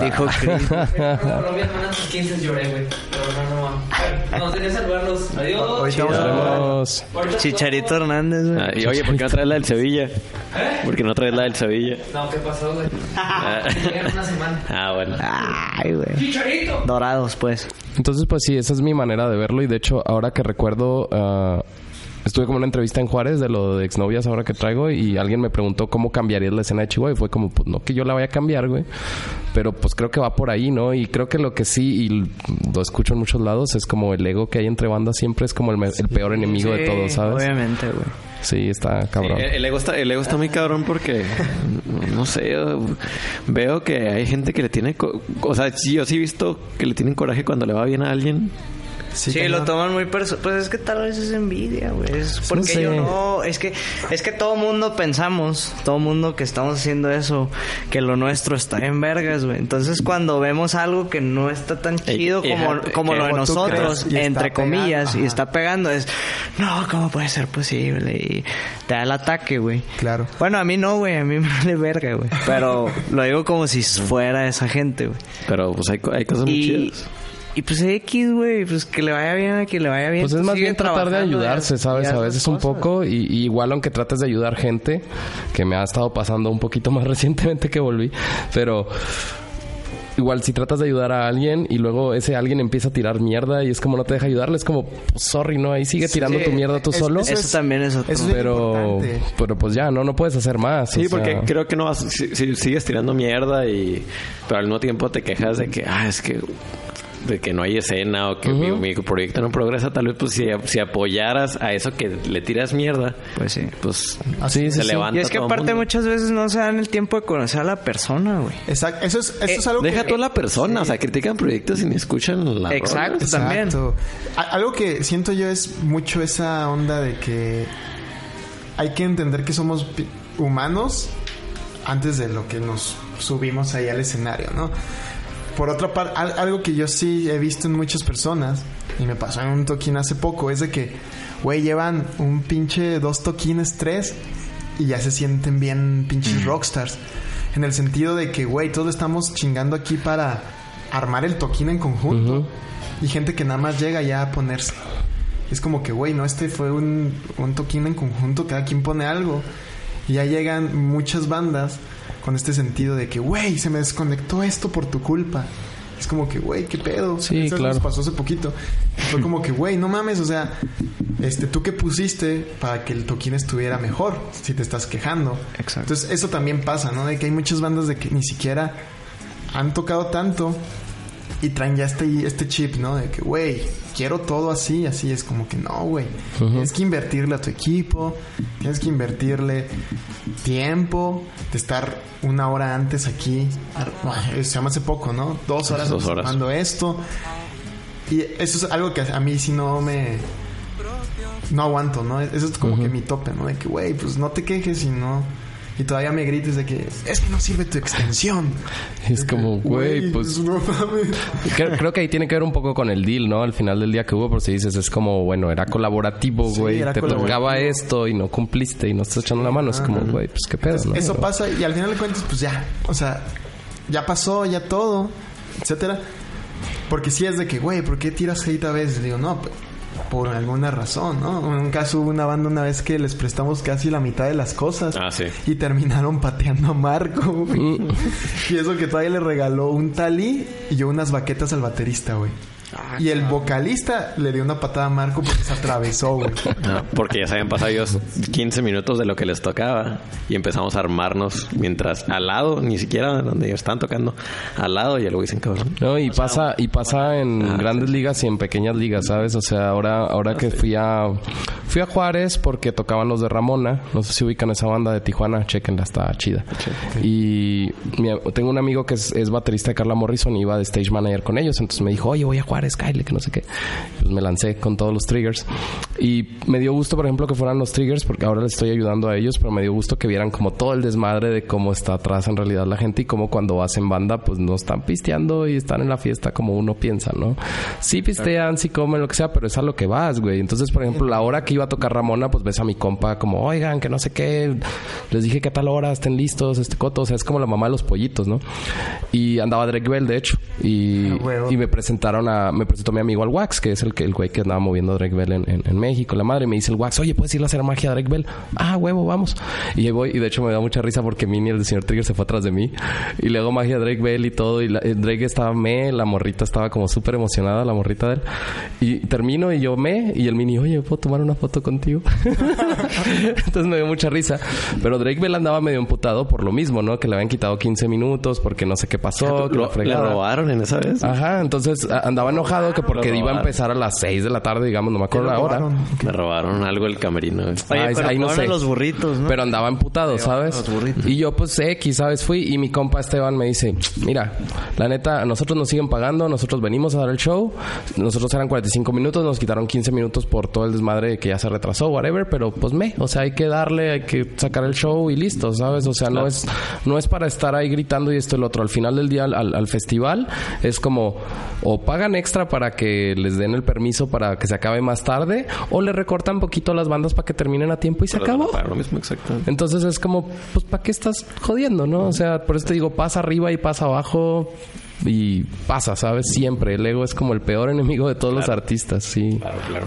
Dijo Chris. Colombia unas 15 lloré, güey. Pero no, no, no. No tenía saludarlos. Adiós. Ahorita vamos a Nos- Ahorita- Chicharito Hernández, güey. Ah, y oye, ¿por qué no traes la del Sevilla? ¿Por qué no traes la del Sevilla? No, ¿qué pasó, güey? Ah, una semana. ah, bueno. Ay, güey. ¡Chicharito! Dorados, pues. Entonces, pues sí, esa es mi manera de verlo. Y de hecho, ahora que recuerdo, ah, estuve como en una entrevista en Juárez de lo de exnovias ahora que traigo. Y alguien me preguntó cómo cambiarías la escena de Chihuahua. Y fue como, pues no que yo la vaya a cambiar, güey. Pero pues creo que va por ahí, ¿no? Y creo que lo que sí, y lo escucho en muchos lados, es como el ego que hay entre bandas siempre es como el, me- el peor enemigo de Sí, todos, ¿sabes? Obviamente, güey. Sí, está cabrón. Sí, el, ego está, el ego está muy cabrón porque, no sé, veo que hay gente que le tiene... O sea, yo sí he visto que le tienen coraje cuando le va bien a alguien. Sí, lo toman muy perso Pues es que tal vez es envidia, güey. Es porque sé. yo no. Es que, es que todo mundo pensamos, todo mundo que estamos haciendo eso, que lo nuestro está en vergas, güey. Entonces cuando vemos algo que no está tan Ey, chido ey, como, como lo de nosotros, entre comillas, pegando, y está pegando, es. No, ¿cómo puede ser posible? Y te da el ataque, güey. Claro. Bueno, a mí no, güey. A mí me vale verga, güey. Pero lo digo como si fuera esa gente, güey. Pero pues hay, co- hay cosas muy Y, chidas. Y pues X, güey, pues que le vaya bien a quien le vaya bien. Pues es más bien tratar de ayudarse, ¿sabes? A veces un poco. Y, y igual aunque trates de ayudar gente, que me ha estado pasando un poquito más recientemente que volví, pero... Igual si tratas de ayudar a alguien y luego ese alguien empieza a tirar mierda y es como no te deja ayudarle, es como, pues, sorry, ¿no? Ahí sigue tirando tu mierda tú es- solo. eso Eso, también es otro. eso es pero, importante. pero pues ya, no, no puedes hacer más. Sí, o sea, porque creo que no vas, si, si sigues tirando mierda y pero al mismo tiempo te quejas de que ah es que de que no hay escena o que mi, mi proyecto no progresa, tal vez pues si, si apoyaras a eso que le tiras mierda, Pues sí. pues Sí, sí, se sí. levanta Y es que todo aparte mundo. muchas veces no se dan el tiempo de conocer a la persona, güey. Exacto. Eso es, eso Eh, es algo Deja que... tú a la persona, o sea, critican proyectos y ni escuchan la Exacto. rola. también. Exacto. Algo que siento yo es mucho esa onda de que hay que entender que somos humanos antes de lo que nos subimos ahí al escenario, ¿no? Por otra parte, al- algo que yo sí he visto en muchas personas, y me pasó en un toquín hace poco, es de que, güey, llevan un pinche dos toquines, tres, y ya se sienten bien pinches rockstars. En el sentido de que, güey, todos estamos chingando aquí para armar el toquín en conjunto. Y gente que nada más llega ya a ponerse. Es como que, güey, no, este fue un, un toquín en conjunto, cada quien pone algo. Y ya llegan muchas bandas con este sentido de que, güey, se me desconectó esto por tu culpa. Es como que, güey, qué pedo. Sí, Eso claro. nos pasó hace poquito. Fue como que, güey, no mames, o sea, este, tú qué pusiste para que el toquín estuviera mejor si te estás quejando. Exacto. Entonces, eso también pasa, ¿no? De que hay muchas bandas de que ni siquiera han tocado tanto y traen ya este, este chip, ¿no? De que, güey, quiero todo así, así. Es como que no, güey. Tienes que invertirle a tu equipo, tienes que invertirle tiempo de estar una hora antes aquí. Se llama hace poco, ¿no? Dos horas, Dos horas. armando esto. Y eso es algo que a mí sí no me... No aguanto, ¿no? Eso es como que mi tope, ¿no? De que, güey, pues no te quejes y no... Y todavía me grites de que es que no sirve tu extensión. Es como, güey, pues... no mames. Creo, creo que ahí tiene que ver un poco con el deal, ¿no? Al final del día que hubo, por si dices, es como, bueno, era colaborativo, Sí, güey. te tocaba esto y no cumpliste y no estás echando la mano. Es como, güey, pues qué pedo, ¿no? Eso pasa y al final de cuentas, pues ya. O sea, ya pasó, ya todo, etcétera. Porque si es de que, güey, ¿por qué tiras hate a veces? Digo, no, pues, por alguna razón, ¿no? En un caso hubo una banda una vez que les prestamos casi la mitad de las cosas. Ah, sí. Y terminaron pateando a Marco, güey. Mm. Y eso que todavía le regaló un talí y yo unas baquetas al baterista, güey. Ah, y el vocalista le dio una patada a Marco porque se atravesó, güey. No, porque ya se habían pasado ellos 15 minutos de lo que les tocaba y empezamos a armarnos mientras al lado, ni siquiera donde ellos estaban tocando, al lado y luego dicen cabrón. No, y pasa, y pasa en Ah, grandes ligas y en pequeñas ligas, ¿sabes? O sea, ahora, ahora que fui a fui a Juárez porque tocaban los de Ramona, no sé si ubican esa banda de Tijuana, chequenla, está chida. Y mi- tengo un amigo que es, es baterista de Carla Morrison y iba de stage manager con ellos, entonces me dijo, oye, voy a Juárez, Kyle, que no sé qué. Pues me lancé con todos los triggers. Y me dio gusto, por ejemplo, que fueran los triggers, porque ahora les estoy ayudando a ellos, pero me dio gusto que vieran como todo el desmadre de cómo está atrás en realidad la gente y cómo cuando hacen banda, pues no están pisteando y están en la fiesta como uno piensa, ¿no? Sí pistean, sí comen, lo que sea, pero es a lo que vas, güey. Entonces, por ejemplo, la hora que iba a tocar Ramona, pues ves a mi compa como, oigan, que no sé qué, les dije que a tal hora estén listos, este coto, o sea, es como la mamá de los pollitos, ¿no? Y andaba Drake Bell, de hecho, y, Ah, y me presentaron a, me presentó mi amigo al Wax, que es el que el güey que andaba moviendo a Drake Bell en, en- en México. La madre me dice el Wax, oye, ¿puedes ir a hacer magia a Drake Bell? Ah, huevo, vamos. Y ahí voy, y de hecho me da mucha risa porque Minnie, el señor Trigger, se fue atrás de mí. Y le hago magia a Drake Bell y todo. Y la- eh, Drake estaba me, la morrita estaba como súper emocionada, la morrita de él. Y termino y yo me, y el Minnie, oye, ¿puedo tomar una foto contigo? Entonces me dio mucha risa. Pero Drake Bell andaba medio emputado por lo mismo, ¿no? Que le habían quitado 15 minutos porque no sé qué pasó. que Lo- robaron robaron en esa vez. Ajá, entonces andaba enojado que porque iba a empezar a las 6 de la tarde, digamos, no me acuerdo la hora. Me robaron algo el camerino. güey. Oye, Ay, pero ahí no sé. los burritos, ¿no? Pero andaba emputado, ¿sabes? los burritos. Y yo, pues, X, ¿sabes? Fui y mi compa Esteban me dice, mira, la neta, a nosotros nos siguen pagando, nosotros venimos a dar el show, nosotros eran 45 minutos, nos quitaron 15 minutos por todo el desmadre que ya se retrasó, whatever, pero pues me, o sea, hay que darle, hay que sacar el show y listo, ¿sabes? O sea, no es no es para estar ahí gritando y esto y lo otro. Al final del día, al festival, es como, o pagan extra para que les den el permiso para que se acabe más tarde, o le recortan poquito las bandas para que terminen a tiempo y se acabó. para lo mismo, exactamente. Entonces es como, pues, ¿para qué estás jodiendo, no? O sea, por eso te digo, pasa arriba y pasa abajo y pasa, ¿sabes? Siempre. El ego es como el peor enemigo de todos los artistas, sí. Claro, claro.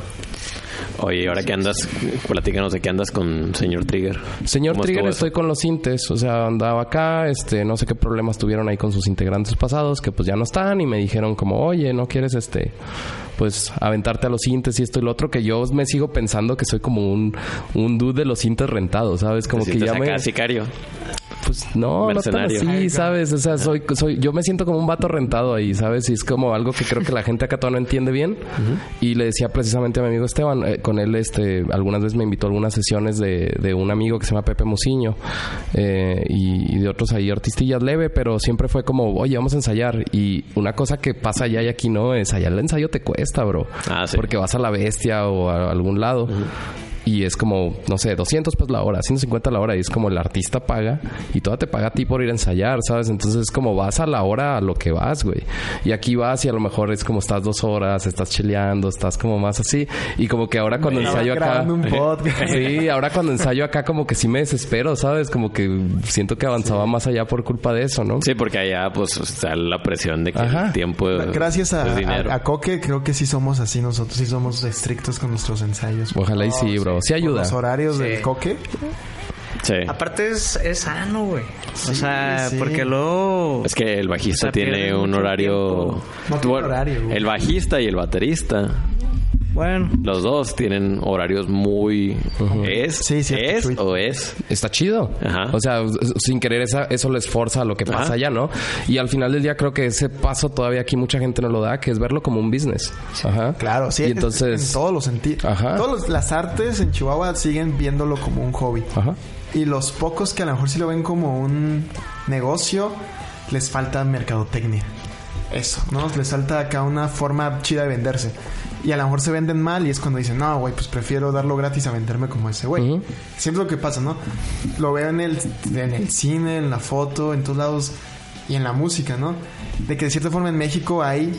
Oye, ¿y ahora que andas? Platícanos de qué andas con señor Trigger. Señor ¿Cómo Trigger, estoy con los Intes, o sea, andaba acá, este, no sé qué problemas tuvieron ahí con sus integrantes pasados, que pues ya no están, y me dijeron como, oye, ¿no quieres este, pues, aventarte a los Intes y esto y lo otro? Que yo me sigo pensando que soy como un, un dude de los Intes rentados, ¿sabes? Como ¿Te que ya me... sicario. Pues no, no tan así, ¿sabes? O sea, soy, soy, yo me siento como un vato rentado ahí, ¿sabes? Y es como algo que creo que la gente acá todavía no entiende bien. Y le decía precisamente a mi amigo Esteban, eh, con él, este, algunas veces me invitó a algunas sesiones de, de un amigo que se llama Pepe Musiño eh, y, y de otros ahí artistillas leve, pero siempre fue como, oye, vamos a ensayar. Y una cosa que pasa allá y aquí no, es allá el ensayo te cuesta, bro. Ah, sí. Porque vas a la bestia o a algún lado. Y es como, no sé, 200 pues la hora, 150 la hora. Y es como el artista paga y toda te paga a ti por ir a ensayar, ¿sabes? Entonces es como vas a la hora a lo que vas, güey. Y aquí vas y a lo mejor es como estás dos horas, estás cheleando, estás como más así. Y como que ahora cuando ensayo acá... grabando un podcast. Sí, ahora cuando ensayo acá como que sí me desespero, ¿sabes? Como que siento que avanzaba más allá por culpa de eso, ¿no? Sí, porque allá pues está la presión de que Ajá. el tiempo Gracias a, es dinero. a, a Coque, creo que sí somos así nosotros, sí somos estrictos con nuestros ensayos. Ojalá y sí, bro. Sí ayuda. Los horarios del Coque. Sí. Aparte es, es sano, güey. o sea, sí. porque luego... Es que el bajista O sea, tiene un horario... tiempo. No tiene horario, güey. El bajista y el baterista, Bueno, los dos tienen horarios muy... ¿Es? Sí, cierto, ¿Es o es? está chido. Ajá. O sea, sin querer esa, eso les forza a lo que pasa Ajá. allá, ¿no? Y al final del día creo que ese paso todavía aquí mucha gente no lo da, que es verlo como un business. Ajá. Claro, sí. Y es- entonces... en todos los sentidos. Ajá. Todas las artes en Chihuahua siguen viéndolo como un hobby. Ajá. Y los pocos que a lo mejor sí lo ven como un negocio, les falta mercadotecnia. Eso, ¿no? Les falta acá una forma chida de venderse. Y a lo mejor se venden mal y es cuando dicen, no, güey, pues prefiero darlo gratis a venderme como ese güey. Ujú. Siempre lo que pasa, ¿no? Lo veo en el, en el cine, en la foto, en todos lados y en la música, ¿no? De que de cierta forma en México hay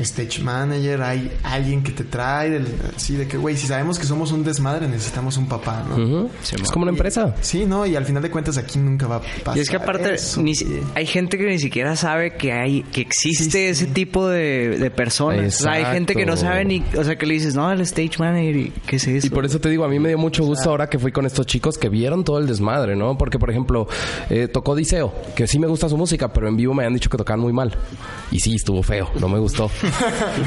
stage manager, hay alguien que te trae, del- así de que, güey, si sabemos que somos un desmadre, necesitamos un papá, ¿no? Es como una empresa. Sí, ¿no? Y al final de cuentas aquí nunca va a pasar. y es que aparte eso. ni si- hay gente que ni siquiera sabe que hay que existe ese tipo de, de personas. O sea, hay gente que no sabe ni, o sea, que le dices, "No, el stage manager, ¿y ¿qué es eso?" Y por eso te digo, a mí me dio mucho gusto ahora que fui con estos chicos que vieron todo el desmadre, ¿no? Porque, por ejemplo, eh, tocó Diceo, que sí me gusta su música, pero en vivo me han dicho que tocaban muy mal. Y sí, estuvo feo, no me gustó.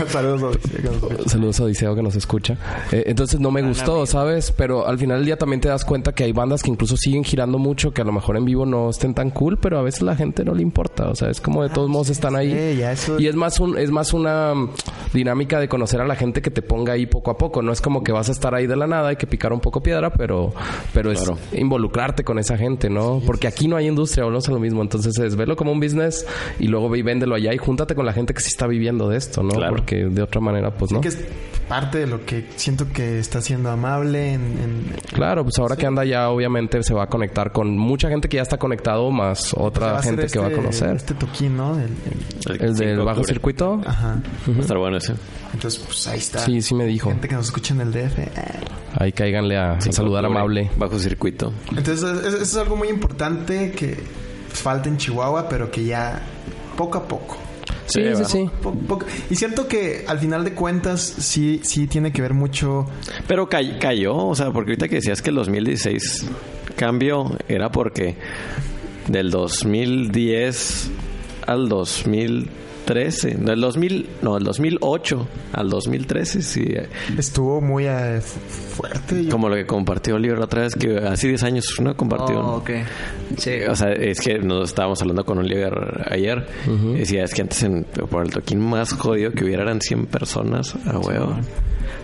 Saludos. Saludos a Odiseo que nos escucha. Eh, entonces no me gustó, ¿sabes? Pero al final del día también te das cuenta que hay bandas que incluso siguen girando mucho, que a lo mejor en vivo no estén tan cool, pero a veces la gente no le importa. O sea, es como de todos modos están ahí. sí, ya eso- Y es más un, es más una mm, dinámica de conocer a la gente que te ponga ahí poco a poco. No es como que vas a estar ahí de la nada, hay que picar un poco piedra, pero, pero es Claro. involucrarte con esa gente, ¿no? Porque aquí no hay industria, volvemos a lo mismo. Entonces es verlo como un business y luego ve y véndelo allá y júntate con la gente que sí está viviendo de esto, ¿no? Claro. Porque de otra manera, pues no. Que es parte de lo que siento que está siendo amable en... en- Claro, pues ahora que anda ya obviamente se va a conectar con mucha gente que ya está conectado, más otra gente que va a este- conocer. Este toquín, ¿no? El- el- El del 5 de bajo octubre. circuito. ajá. Va a estar bueno ese. Entonces, pues ahí está. Sí, sí me dijo. Gente que nos escucha en el DF. eh. Ahí cáiganle a, a 5 de saludar octubre, amable. Bajo circuito. Entonces, es- eso es algo muy importante que falta en Chihuahua, pero que ya poco a poco. Sí, sí, sí. Po- Y siento que al final de cuentas sí, sí tiene que ver mucho. Pero cay- cayó, o sea, porque ahorita que decías que el 2016 cambió, era porque del 2010 al 2013. Del 2000, no, del 2008 al 2013, sí. Estuvo muy eh, fu- fuerte. Como lo que compartió Oliver otra vez, que hace 10 años, ¿no? Compartió. Oh, ok. Sí. O sea, es que nos estábamos hablando con Oliver ayer. decía, es que antes en, por el toquín más jodido que hubiera eran 100 personas. A huevo.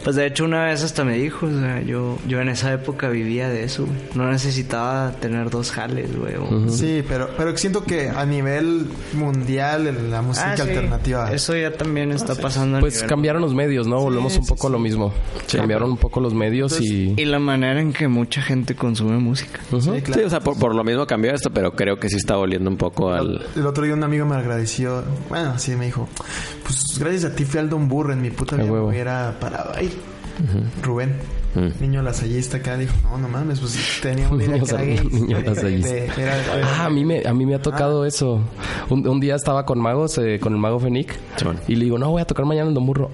Pues de hecho una vez hasta me dijo, o sea, yo, yo en esa época vivía de eso, güey. No necesitaba tener dos jales, güey. o- Sí, pero, pero siento que a nivel mundial la música Ah, sí. alternativa. Eso ya también está pasando. a Pues nivel- cambiaron los medios, ¿no? Volvemos un sí, poco a lo mismo. Cambiaron un poco los medios y... Y la manera en que mucha gente consume música. Ujú. Sí, claro. Sí, o sea, por, por lo mismo cambió esto, pero creo que sí está volviendo un poco al... El otro día un amigo me agradeció. Bueno, sí, me dijo: Pues gracias a ti fui al Don Burro. En mi puta vida me hubiera parado ahí. Ruin. Rubén. Mm. niño lasallista acá, dijo: No, no mames, pues tenía un día Niño que era sa- gay. niño De- lasallista. de- era- era- Ah, a mí me, a mí me ha tocado eso. Un, un día estaba con magos, eh, con el mago Fenic, y le digo, no, voy a tocar mañana en Don Burro.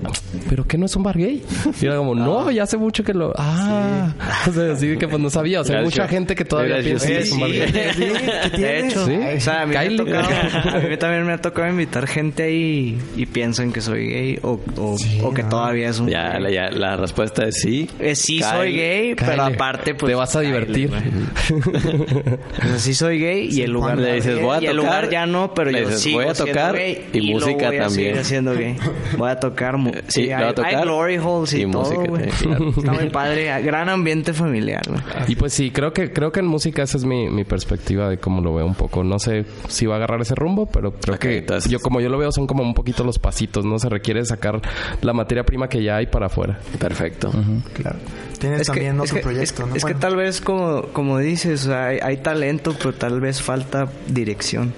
¿Pero qué no es un bar gay? Y era como, no, ya hace mucho que lo... Ah, o sea, así que pues no sabía. O sea, mucha gente que todavía Gracias. piensa que Sí, es un bar Sí, gay. de hecho, Sí. o sea, a mí, me tocado, a mí también me ha tocado invitar gente ahí y piensan que soy gay o, o, o que no. todavía es un Ya, la, ya, la respuesta es sí. Eh, sí Kyle. soy gay, pero aparte pues Te vas a divertir. sea, sí soy gay y el lugar Le dices, voy a y el tocar, lugar ya no, pero yo dices, sigo voy a tocar gay y lo música voy a también. seguir siendo gay. Voy a tocar Sí, sí, hay, a tocar hay glory holes y, y todo, música güey. también, claro. Está muy padre, gran ambiente familiar, güey. Y pues sí, creo que creo que en música esa es mi, mi perspectiva de cómo lo veo un poco. No sé si va a agarrar ese rumbo, pero creo Ok, que entonces- yo como yo lo veo son como un poquito los pasitos, ¿no? Se requiere sacar la materia prima que ya hay para afuera. Perfecto. Claro. Tienes Es que, también es otro que- proyecto, es, ¿no? es que Bueno, tal vez como, como dices, hay, hay talento, pero tal vez falta dirección.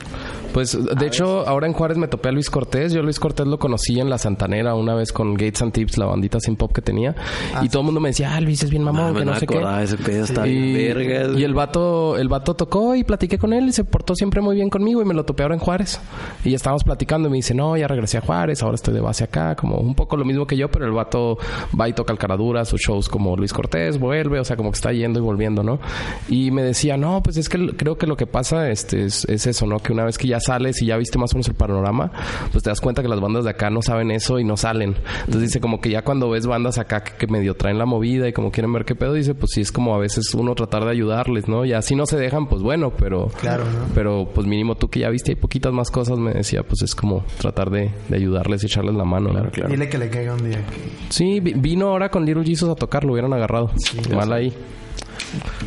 Pues de hecho, ahora en Juárez me topé a Luis Cortés. Yo Luis Cortés lo conocí en la Santanera una vez con Gates and Tips, la bandita sin pop que tenía. y todo el mundo me decía, ah, Luis es bien mamón, Ah, que no no me sé qué. acordaba de ese pedo, está bien Y, vergas. y el vato, el vato tocó y platiqué con él y se portó siempre muy bien conmigo y me lo topé ahora en Juárez. Y estábamos platicando y me dice, no, ya regresé a Juárez, ahora estoy de base acá, como un poco lo mismo que yo, pero el vato va y toca el caradura, sus shows como Luis Cortés, vuelve, o sea, como que está yendo y volviendo, ¿no? Y me decía, no, pues es que creo que lo que pasa este, es, es eso, ¿no? Que una vez que ya sales y ya viste más o menos el panorama, pues te das cuenta que las bandas de acá no saben eso y no salen. Entonces dice como que ya cuando ves bandas acá que, que medio traen la movida y como quieren ver qué pedo, dice, pues sí es como a veces uno tratar de ayudarles, ¿no? Y así no se dejan, pues bueno, pero... Claro, ¿no? Pero pues mínimo tú que ya viste hay poquitas más cosas, me decía, pues es como tratar de, de ayudarles y echarles la mano. ¿no? Dile que le caiga un día. Sí, vi- vino ahora con Little Jesus a tocar, lo hubieran agarrado. Mal ahí.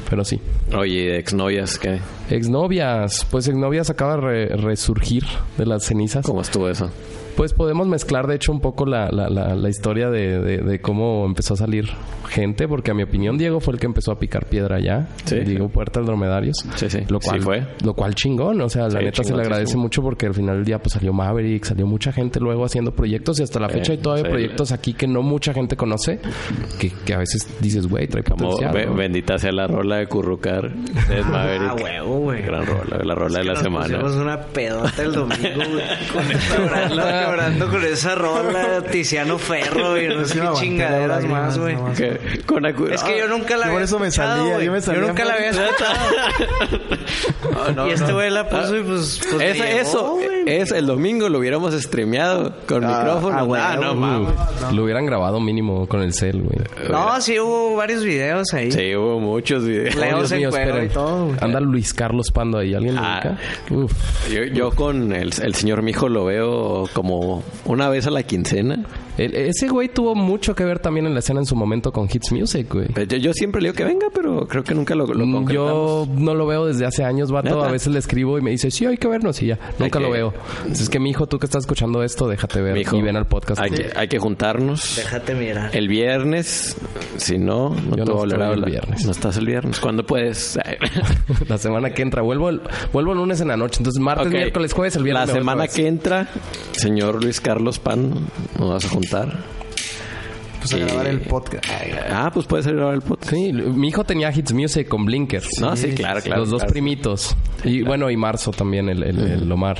Pero sí. Oye, exnovias, ¿qué? Exnovias. Pues exnovias acaba de re- resurgir de las cenizas. ¿Cómo estuvo eso? Pues podemos mezclar, de hecho, un poco la, la, la, la historia de, de- de cómo empezó a salir gente, porque a mi opinión Diego fue el que empezó a picar piedra allá. Sí. Diego Puerta del Dromedarios. Sí, sí. Lo cual, Sí fue. Lo cual chingón. O sea, la Sí, neta se le agradece mucho porque al final del día pues salió Maverick, salió mucha gente luego haciendo proyectos y hasta la fecha hay todavía sí. proyectos aquí que no mucha gente conoce, que, que a veces dices, güey, trae Como potencial. be- ¿no? bendita sea la rola de Currucar. Es Maverick. Ah, huevo, güey. Gran rola, la rola de la Nos semana. pusimos una pedota el domingo, güey. Con esta llorando, llorando con esa rola, Tiziano Ferro y no sé qué chingaderas más, güey. Con Es que yo nunca la Yo por había eso me salía, yo me salía nunca la había escuchado. y este güey la puso y pues... pues Eso, es el domingo lo hubiéramos streameado con micrófono. ah, ah, no mames. Lo hubieran grabado mínimo con el cel, güey. No, sí hubo varios videos ahí. Sí, hubo muchos videos. Oh, Leo Dios se mío, y todo, güey. Anda Luis Carlos Pando ahí. ¿Alguien lo Ah. ubica? Uf. Yo, yo con el, el señor Mijo lo veo como una vez a la quincena. El- ese güey tuvo mucho que ver también en la escena en su momento con Hits Music, güey. Pues Yo, yo siempre le digo que venga, pero creo que nunca lo, lo Mm, concretamos. Yo no lo veo desde hace años, vato. ¿Neta? A veces le escribo y me dice, sí, hay que vernos y ya. Nunca que- lo veo. Entonces, es que mi hijo, tú que estás escuchando esto, déjate ver y ven al podcast. Hay que, hay que juntarnos. Déjate mirar. El viernes, si no, no Yo te no voy a volver estoy a el viernes. No estás el viernes. ¿Cuándo puedes? la semana que entra. Vuelvo el, vuelvo el lunes en la noche. Entonces, martes, miércoles, jueves, el viernes. La semana que entra, señor Luis Carlos Pan, nos vas a juntar. Pues a grabar el podcast. Ah, pues puede ser grabar el podcast. Sí, mi hijo tenía Hits Music con Blinkers. No, sí, claro, claro. Los dos claro. primitos. Y bueno, y Marzo también, el, el, el Omar.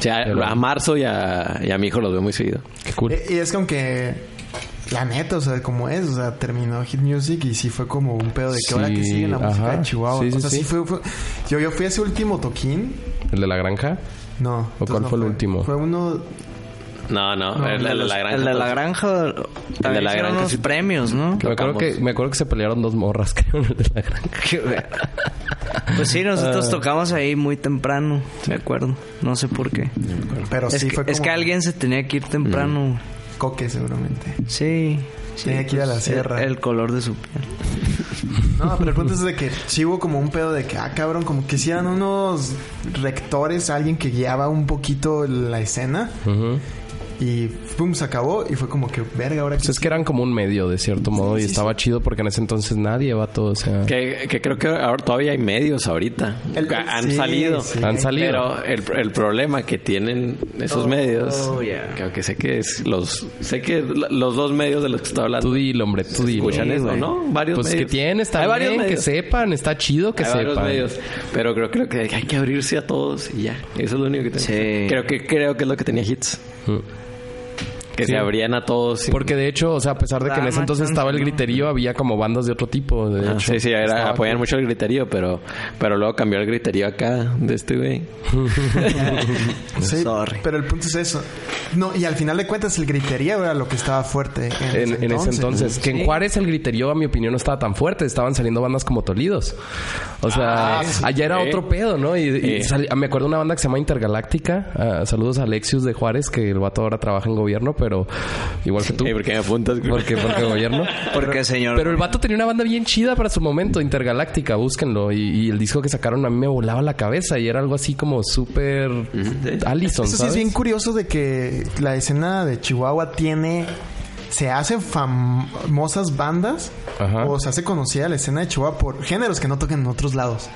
O sea, Pero- a Marzo y a, y a mi hijo los veo muy seguido. Qué cool. Eh, Y es que aunque la neta, o sea, como es, o sea, terminó Hit Music y sí fue como un pedo de que ahora que sigue la música ajá. de Chihuahua. Sí, sí, o sea, sí, sí. fue, fue- Yo, yo fui a ese último toquín. El de la granja. No. ¿O cuál no fue el último? Fue uno... No, no, No, el, de los- la granja. el de la pues. granja. También la hicieron granja unos sí. premios, ¿no? Me acuerdo, que, me acuerdo que se pelearon dos morras, creo, en el de la granja. Pues sí, nosotros tocamos ahí muy temprano, me acuerdo. No sé por qué. Pero Es, sí que, fue como... es que alguien se tenía que ir temprano. Coque, seguramente. Sí. sí, Tenía que ir a la pues, sierra. El, el color de su piel. No, pero el punto es de que sí hubo como un pedo de que, ah, cabrón, como que hicieran unos rectores, alguien que guiaba un poquito la escena. Y pum, se acabó y fue como que, verga, ahora Pues que... es que eran como un medio, de cierto modo, y sí, estaba chido porque en ese entonces nadie va todo, o sea... Que, que creo que ahora todavía hay medios ahorita. El- que han sí, salido. sí. Han salido. Pero el, el problema que tienen esos medios, oh, yeah. creo que sé que es los, sé que los dos medios de los que estoy hablando Tú dilo, hombre, tú dilo. escuchan eso. ¿no? Varios Pues que medios. tienes Hay también, varios que medios. sepan, está chido que Hay varios sepan. medios, pero creo, creo que hay que abrirse a todos y ya. Eso es lo único que tengo. Sí. Creo que creo que es lo que tenía hits, Mm. Que Sí. se abrían a todos. y- Porque de hecho, o sea, a pesar de que en ese Dama entonces estaba el griterío, había como bandas de otro tipo. De Ah, hecho, sí, sí, era, apoyan mucho el griterío, pero, pero luego cambió el griterío acá de este güey. Sí, Sorry. pero el punto es eso. No, y al final de cuentas el gritería era lo que estaba fuerte en, En, en ese entonces. Que en Juárez el griterío, a mi opinión, no estaba tan fuerte. Estaban saliendo bandas como Tolidos. O sea, Ah, sí. allá era otro pedo, ¿no? Y, y Sí. sali- me acuerdo de una banda que se llama Intergaláctica. Ah, saludos a Alexius de Juárez, que el vato ahora trabaja en gobierno, pero igual que tú. Ey, ¿Por qué me apuntas? Porque, porque gobierno. Porque, señor. Pero el vato tenía una banda bien chida para su momento, Intergaláctica, búsquenlo. Y, y el disco que sacaron a mí me volaba la cabeza y era algo así como súper Allison, Eso sí ¿sabes? es bien curioso de que la escena de Chihuahua tiene... Se hacen famosas bandas Ajá. o se hace conocida la escena de Chihuahua por géneros que no tocan en otros lados.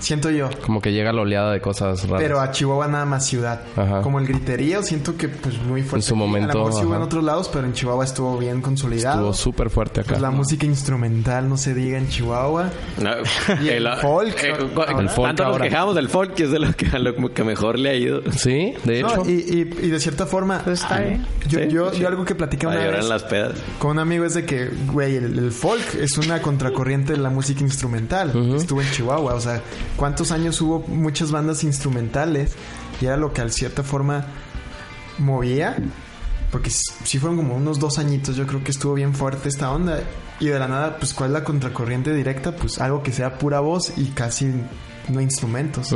Siento yo. Como que llega la oleada de cosas raras. Pero a Chihuahua nada más ciudad. Ajá. Como el griterío, siento que pues muy fuerte. En su momento, A lo mejor sí hubo en otros lados, pero en Chihuahua estuvo bien consolidado. Estuvo súper fuerte acá. Pues la música instrumental, no se diga en Chihuahua. No, Y el folk, cu- ahora. El folk tanto nos ahora. quejamos del folk, que es de lo que, a lo que mejor le ha ido. Sí, de hecho. No, y, y- y de cierta forma, Pues está bien. yo, Sí, yo, sí. yo algo que platicé una vez las pedas. con un amigo es de que, güey, el, el folk es una contracorriente de la música instrumental. Estuvo en Chihuahua, o sea, ¿cuántos años hubo muchas bandas instrumentales? Y era lo que al cierta forma movía. Porque sí fueron como unos dos añitos, yo creo que estuvo bien fuerte esta onda. Y de la nada, pues, ¿cuál es la contracorriente directa? Pues algo que sea pura voz y casi no instrumentos.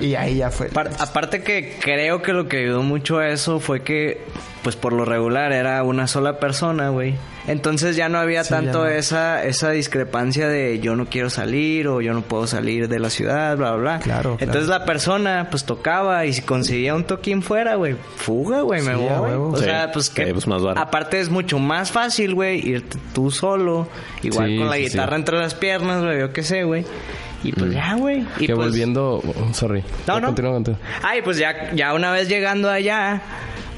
Y ahí ya fue. Apar- aparte que creo que lo que ayudó mucho a eso fue que, pues por lo regular era una sola persona, güey. Entonces ya no había Sí, tanto no. esa esa discrepancia de yo no quiero salir o yo no puedo salir de la ciudad, bla, bla, bla. Claro, Entonces la persona pues tocaba y si conseguía un toquín fuera, güey, fuga, güey, me Sí, voy. huevo. O Sí. sea, pues que Sí, pues, más aparte es mucho más fácil, güey, irte tú solo, igual Sí, con la sí, sí. guitarra entre las piernas, güey, yo qué sé, güey. Y pues ya, güey. Y que pues- volviendo... oh, sorry. No, no. Continúa, continúa. Ay, pues ya, ya una vez llegando allá,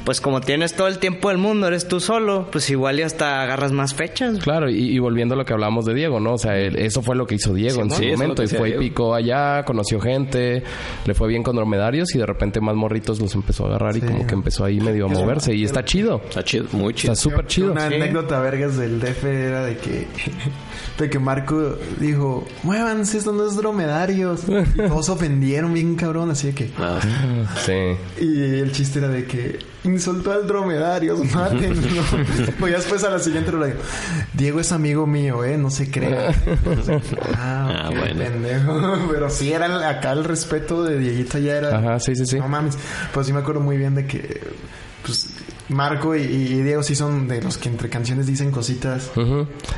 pues como tienes todo el tiempo del mundo, eres tú solo, pues igual ya hasta agarras más fechas. Claro, y, y volviendo a lo que hablábamos de Diego, ¿no? O sea, él- eso fue lo que hizo Diego en su momento. Y fue y picó allá, conoció gente, le fue bien con dromedarios y de repente más morritos los empezó a agarrar y como que empezó ahí medio a moverse. Y está chido. Está chido, muy chido. Está súper chido. Una Sí. anécdota vergas del DF era de que de que Marco dijo, muévanse, esto no es dromedarios. Y todos se ofendieron bien cabrón, así de que... Ah, Sí. Y el chiste era de que insultó al dromedario, mátenlo. pues ya después a la siguiente le digo, Diego es amigo mío, eh, no se crea. ah, Ah, ok, bueno. pendejo. Pero sí era acá el respeto de Dieguito ya era. Ajá, sí, sí, sí. No mames. Pues sí me acuerdo muy bien de que pues Marco y, y Diego sí son de los que entre canciones dicen cositas.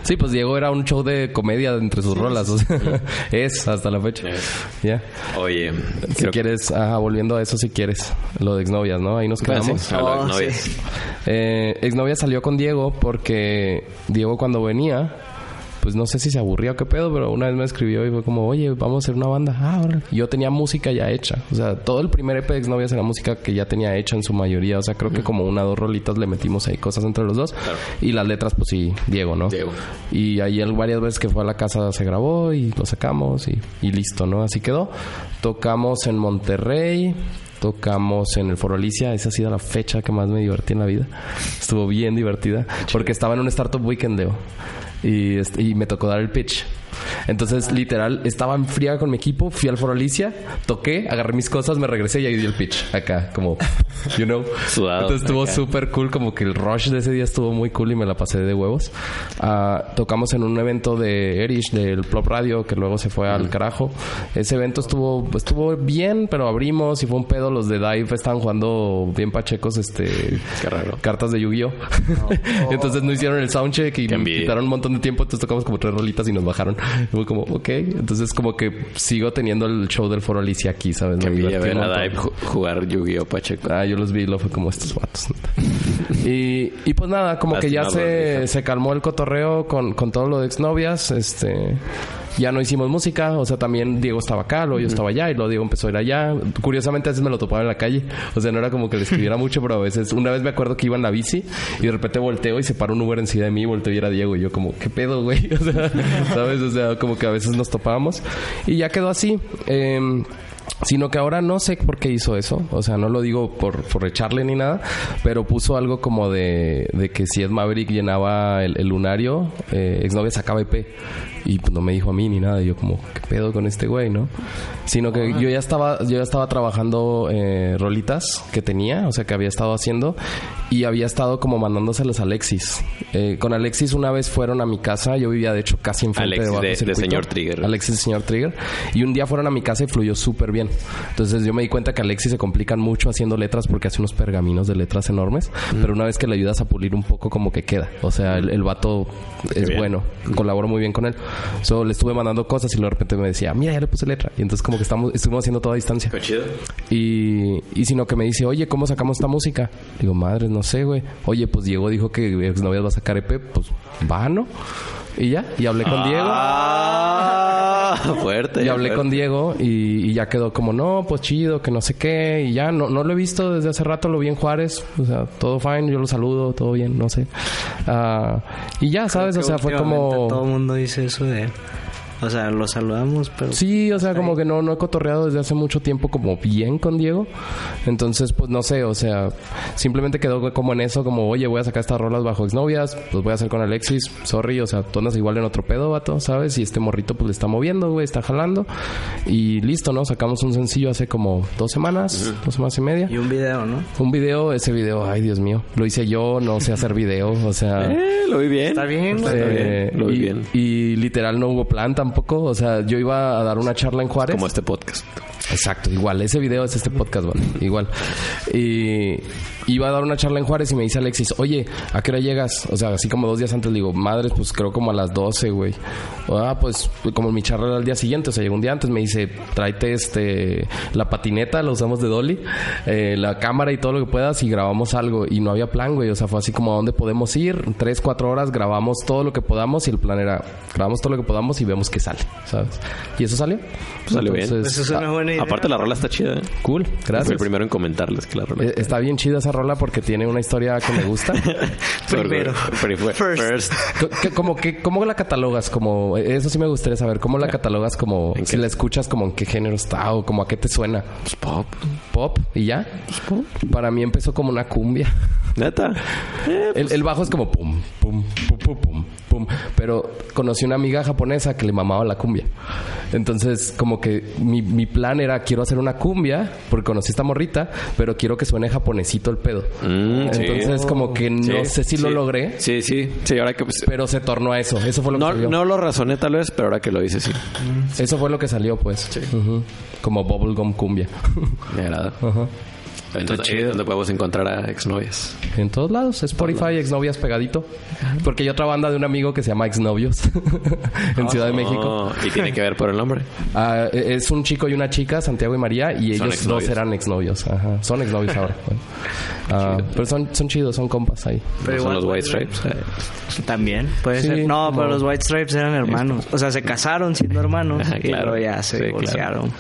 Sí, pues Diego era un show de comedia entre sus rolas. o sea, es hasta la fecha. Ya. Oye, Si creo quieres, ajá, volviendo a eso si quieres. Lo de exnovias, ¿no? Ahí nos quedamos. Sí, Oh, sí. Eh, exnovia salió con Diego porque Diego cuando venía, pues no sé si se aburría o qué pedo, pero una vez me escribió y fue como, oye, vamos a hacer una banda. Ah, órale. Yo tenía música ya hecha. O sea, todo el primer EP de exnovias era música que ya tenía hecha en su mayoría. O sea, creo que como una o dos rolitas le metimos ahí cosas entre los dos. Y las letras, pues sí, Diego, ¿no? Diego. Y ahí él varias veces que fue a la casa se grabó y lo sacamos y, y listo, ¿no? Así quedó. Tocamos en Monterrey, tocamos en el Foro Alicia. Esa ha sido la fecha que más me divertí en la vida. Estuvo bien divertida porque estaba en un Startup Weekend, Leo. Y, este- y me tocó dar el pitch. Entonces, literal, estaba en fría con mi equipo, fui al Foro Alicia, toqué, agarré mis cosas, me regresé y ahí di el pitch. Acá, como, you know. Sudado, Entonces estuvo súper cool, como que el rush de ese día estuvo muy cool y me la pasé de huevos. Ah, tocamos en un evento de Erish, del Plop Radio, que luego se fue al carajo. Ese evento estuvo, estuvo bien, pero abrimos y fue un pedo. Los de Dive estaban jugando bien pachecos, este, Qué raro. cartas de Yu-Gi-Oh! entonces no hicieron el soundcheck y quitaron un montón de tiempo. Entonces tocamos como tres rolitas y nos bajaron. Fue como, ok. Entonces como que sigo teniendo el show del Foro Alicia aquí, ¿sabes? Que Me divertí ver a. Dive jugar Yu-Gi-Oh! Pacheco. Ah, yo los vi y lo fue como estos vatos. y, y pues nada, como que ya se, se calmó el cotorreo con, con todo lo de exnovias. Este, ya no hicimos música. O sea, también Diego estaba acá, luego yo estaba allá y luego Diego empezó a ir allá. Curiosamente a veces me lo topaba en la calle. O sea, no era como que le escribiera mucho, pero a veces... Una vez me acuerdo que iba en la bici y de repente volteo y se paró un Uber encima de mí y volteo y era Diego. Y yo como, ¿qué pedo, güey? O sea, ¿sabes? O sea, como que a veces nos topábamos. Y ya quedó así. Em, Sino que ahora no sé por qué hizo eso. O sea, no lo digo por, por echarle ni nada. Pero puso algo como de, de que si Ed Maverick llenaba el, el lunario, eh, exnovia sacaba EP. Y pues no me dijo a mí ni nada. Y yo como, ¿qué pedo con este güey, no? Sino que yo ya estaba, yo ya estaba trabajando eh, rolitas que tenía, o sea, que había estado haciendo. Y había estado como mandándoselas a Alexis. Eh, con Alexis una vez fueron a mi casa. Yo vivía, de hecho, casi enfrente Alexis de- de Circuito. Señor Trigger. Alexis señor Trigger. Y un día fueron a mi casa y fluyó súper bien. Entonces yo me di cuenta que Alexis se complican mucho haciendo letras porque hace unos pergaminos de letras enormes. Pero una vez que le ayudas a pulir un poco, como que queda. O sea, el, el vato es bien. bueno. Colaboro muy bien con él. So, le estuve mandando cosas y luego de repente me decía, mira, ya le puse letra. Y entonces como que estamos, estuvimos haciendo toda a distancia. Qué chido. Y, y sino que me dice, oye, ¿cómo sacamos esta música? Digo, madre, no sé, güey. Oye, pues Diego dijo que Exnovias va a sacar EP, pues va, ¿no? Y ya, y hablé con Diego. Ah, fuerte. Y hablé fuerte. con Diego y, y ya quedó como, no, pues chido, que no sé qué. Y ya, no, no lo he visto desde hace rato, lo vi en Juárez. O sea, todo fine, yo lo saludo, todo bien, no sé. Ah, y ya, ¿sabes? O sea, fue como... Todo el mundo dice eso de él. O sea, lo saludamos, pero... Sí, o sea, como que no, no he cotorreado desde hace mucho tiempo como bien con Diego. Entonces, pues no sé, o sea, simplemente quedó como en eso, como, oye, voy a sacar estas rolas bajo exnovias, pues voy a hacer con Alexis, sorry, o sea, tú andas igual en otro pedo, vato, ¿sabes? Y este morrito pues le está moviendo, güey, está jalando. Y listo, ¿no? Sacamos un sencillo hace como dos semanas, dos semanas y media. Y un video, ¿no? Un video, ese video, ay Dios mío, lo hice yo, no sé hacer video, o sea... Eh, lo vi bien. Está bien, güey. eh, Lo vi y, bien. y literal no hubo plan tampoco. O sea, yo iba a dar una charla en Juárez. Como este podcast. Exacto, igual. Ese video es este podcast, vale. Igual. Y iba a dar una charla en Juárez y me dice Alexis, oye, ¿a qué hora llegas? O sea, así como dos días antes le digo, madre, pues creo como a las 12, güey. Ah, pues como mi charla era el día siguiente, o sea, llegó un día antes, me dice, tráete este, la patineta, la usamos de Dolly, eh, la cámara y todo lo que puedas y grabamos algo. Y no había plan, güey. O sea, fue así como a dónde podemos ir, tres, cuatro horas, grabamos todo lo que podamos y el plan era, grabamos todo lo que podamos y vemos qué sale, ¿sabes? Y eso salió. Pues salió bien. Eso es una buena Aparte, la rola está chida. ¿eh? Cool, Fui gracias. el primero en comentarles que la rola. Eh, Está bien chida esa rola porque tiene una historia que me gusta. primero. First. first. Como que, ¿Cómo la catalogas? Como, eso sí me gustaría saber. ¿Cómo la catalogas? Como, ¿En si qué? la escuchas, como en qué género está o como a qué te suena. Pues pop. ¿Pop? ¿Y ya? Para mí empezó como una cumbia. Neta. Eh, El, el bajo es como pum, pum, pum, pum, pum, pum. Pero conocí una amiga japonesa que le mamaba la cumbia. Entonces, como que mi, mi plan era, quiero hacer una cumbia, porque conocí esta morrita, pero quiero que suene japonesito el pedo. Mm, sí. Entonces, como que no Sí, sé si lo logré, Sí, sí. Sí, ahora que... pues, pero se tornó a eso. Eso fue lo que no, salió. no lo razoné tal vez, pero ahora que lo hice sí. Eso fue lo que salió, pues. Ujú. Como bubblegum cumbia. Me agrada. Ajá. Entonces, es donde podemos encontrar a exnovias. En todos lados. Spotify, exnovias pegadito. Porque hay otra banda de un amigo que se llama Exnovios. en Ciudad de México. Oh, y tiene que ver por el nombre. Ah, es un chico y una chica, Santiago y María, y ellos exnovios. dos eran exnovios. Ajá. Son exnovios ahora. Bueno. Ah, pero son, son chidos, son compas ahí. Pero No son los White Stripes. Eh, También, puede Sí, ser. No, pero los White Stripes eran hermanos. O sea, se casaron siendo hermanos Ajá, y claro. luego ya se Sí, divorciaron.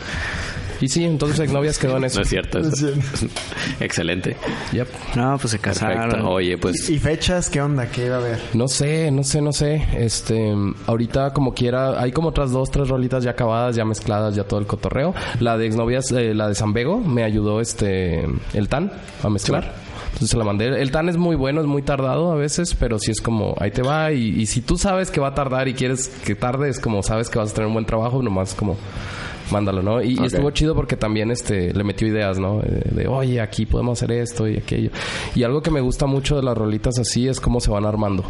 Y sí, entonces exnovias quedó en eso. No es cierto. eso. Excelente. Yep. No, pues se casaron. Perfecto. Oye, pues ¿Y fechas? ¿Qué onda? ¿Qué iba a haber? No sé, no sé, no sé. Este, ahorita como quiera, hay como otras dos, tres rolitas ya acabadas, ya mezcladas, ya todo el cotorreo. La de exnovias, eh, la de San Bego, me ayudó este, el Tan a mezclar. Entonces se la mandé. El Tan es muy bueno, es muy tardado a veces, pero sí es como, ahí te va. Y, y si tú sabes que va a tardar y quieres que tarde, es como sabes que vas a tener un buen trabajo, nomás como mándalo, ¿no? Y, y Ok. estuvo chido porque también este le metió ideas, ¿no? De, de, oye, aquí podemos hacer esto y aquello. Y algo que me gusta mucho de las rolitas así es cómo se van armando.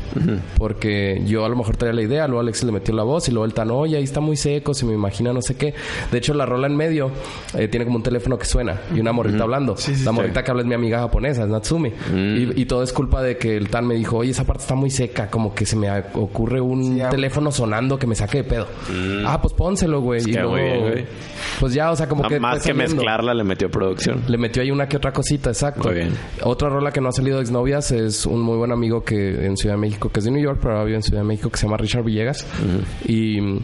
Porque yo a lo mejor traía la idea, luego Alex le metió la voz y luego el tan, oye, ahí está muy seco, se me imagina no sé qué. De hecho, la rola en medio eh, tiene como un teléfono que suena y una morrita hablando. Sí, sí, la sí. morrita que habla es mi amiga japonesa, es Natsumi. Y, y todo es culpa de que el tan me dijo, oye, esa parte está muy seca, como que se me ocurre un Sí, ah, teléfono sonando que me saque de pedo. Ah, pues pónselo, güey. y queda luego, muy bien, güey. Pues ya, o sea, como que... más que saliendo. mezclarla le metió producción. Le metió ahí una que otra cosita, exacto. Muy bien. Otra rola que no ha salido de exnovias es un muy buen amigo que en Ciudad de México, que es de New York, pero ahora vive en Ciudad de México, que se llama Richard Villegas. Y mm,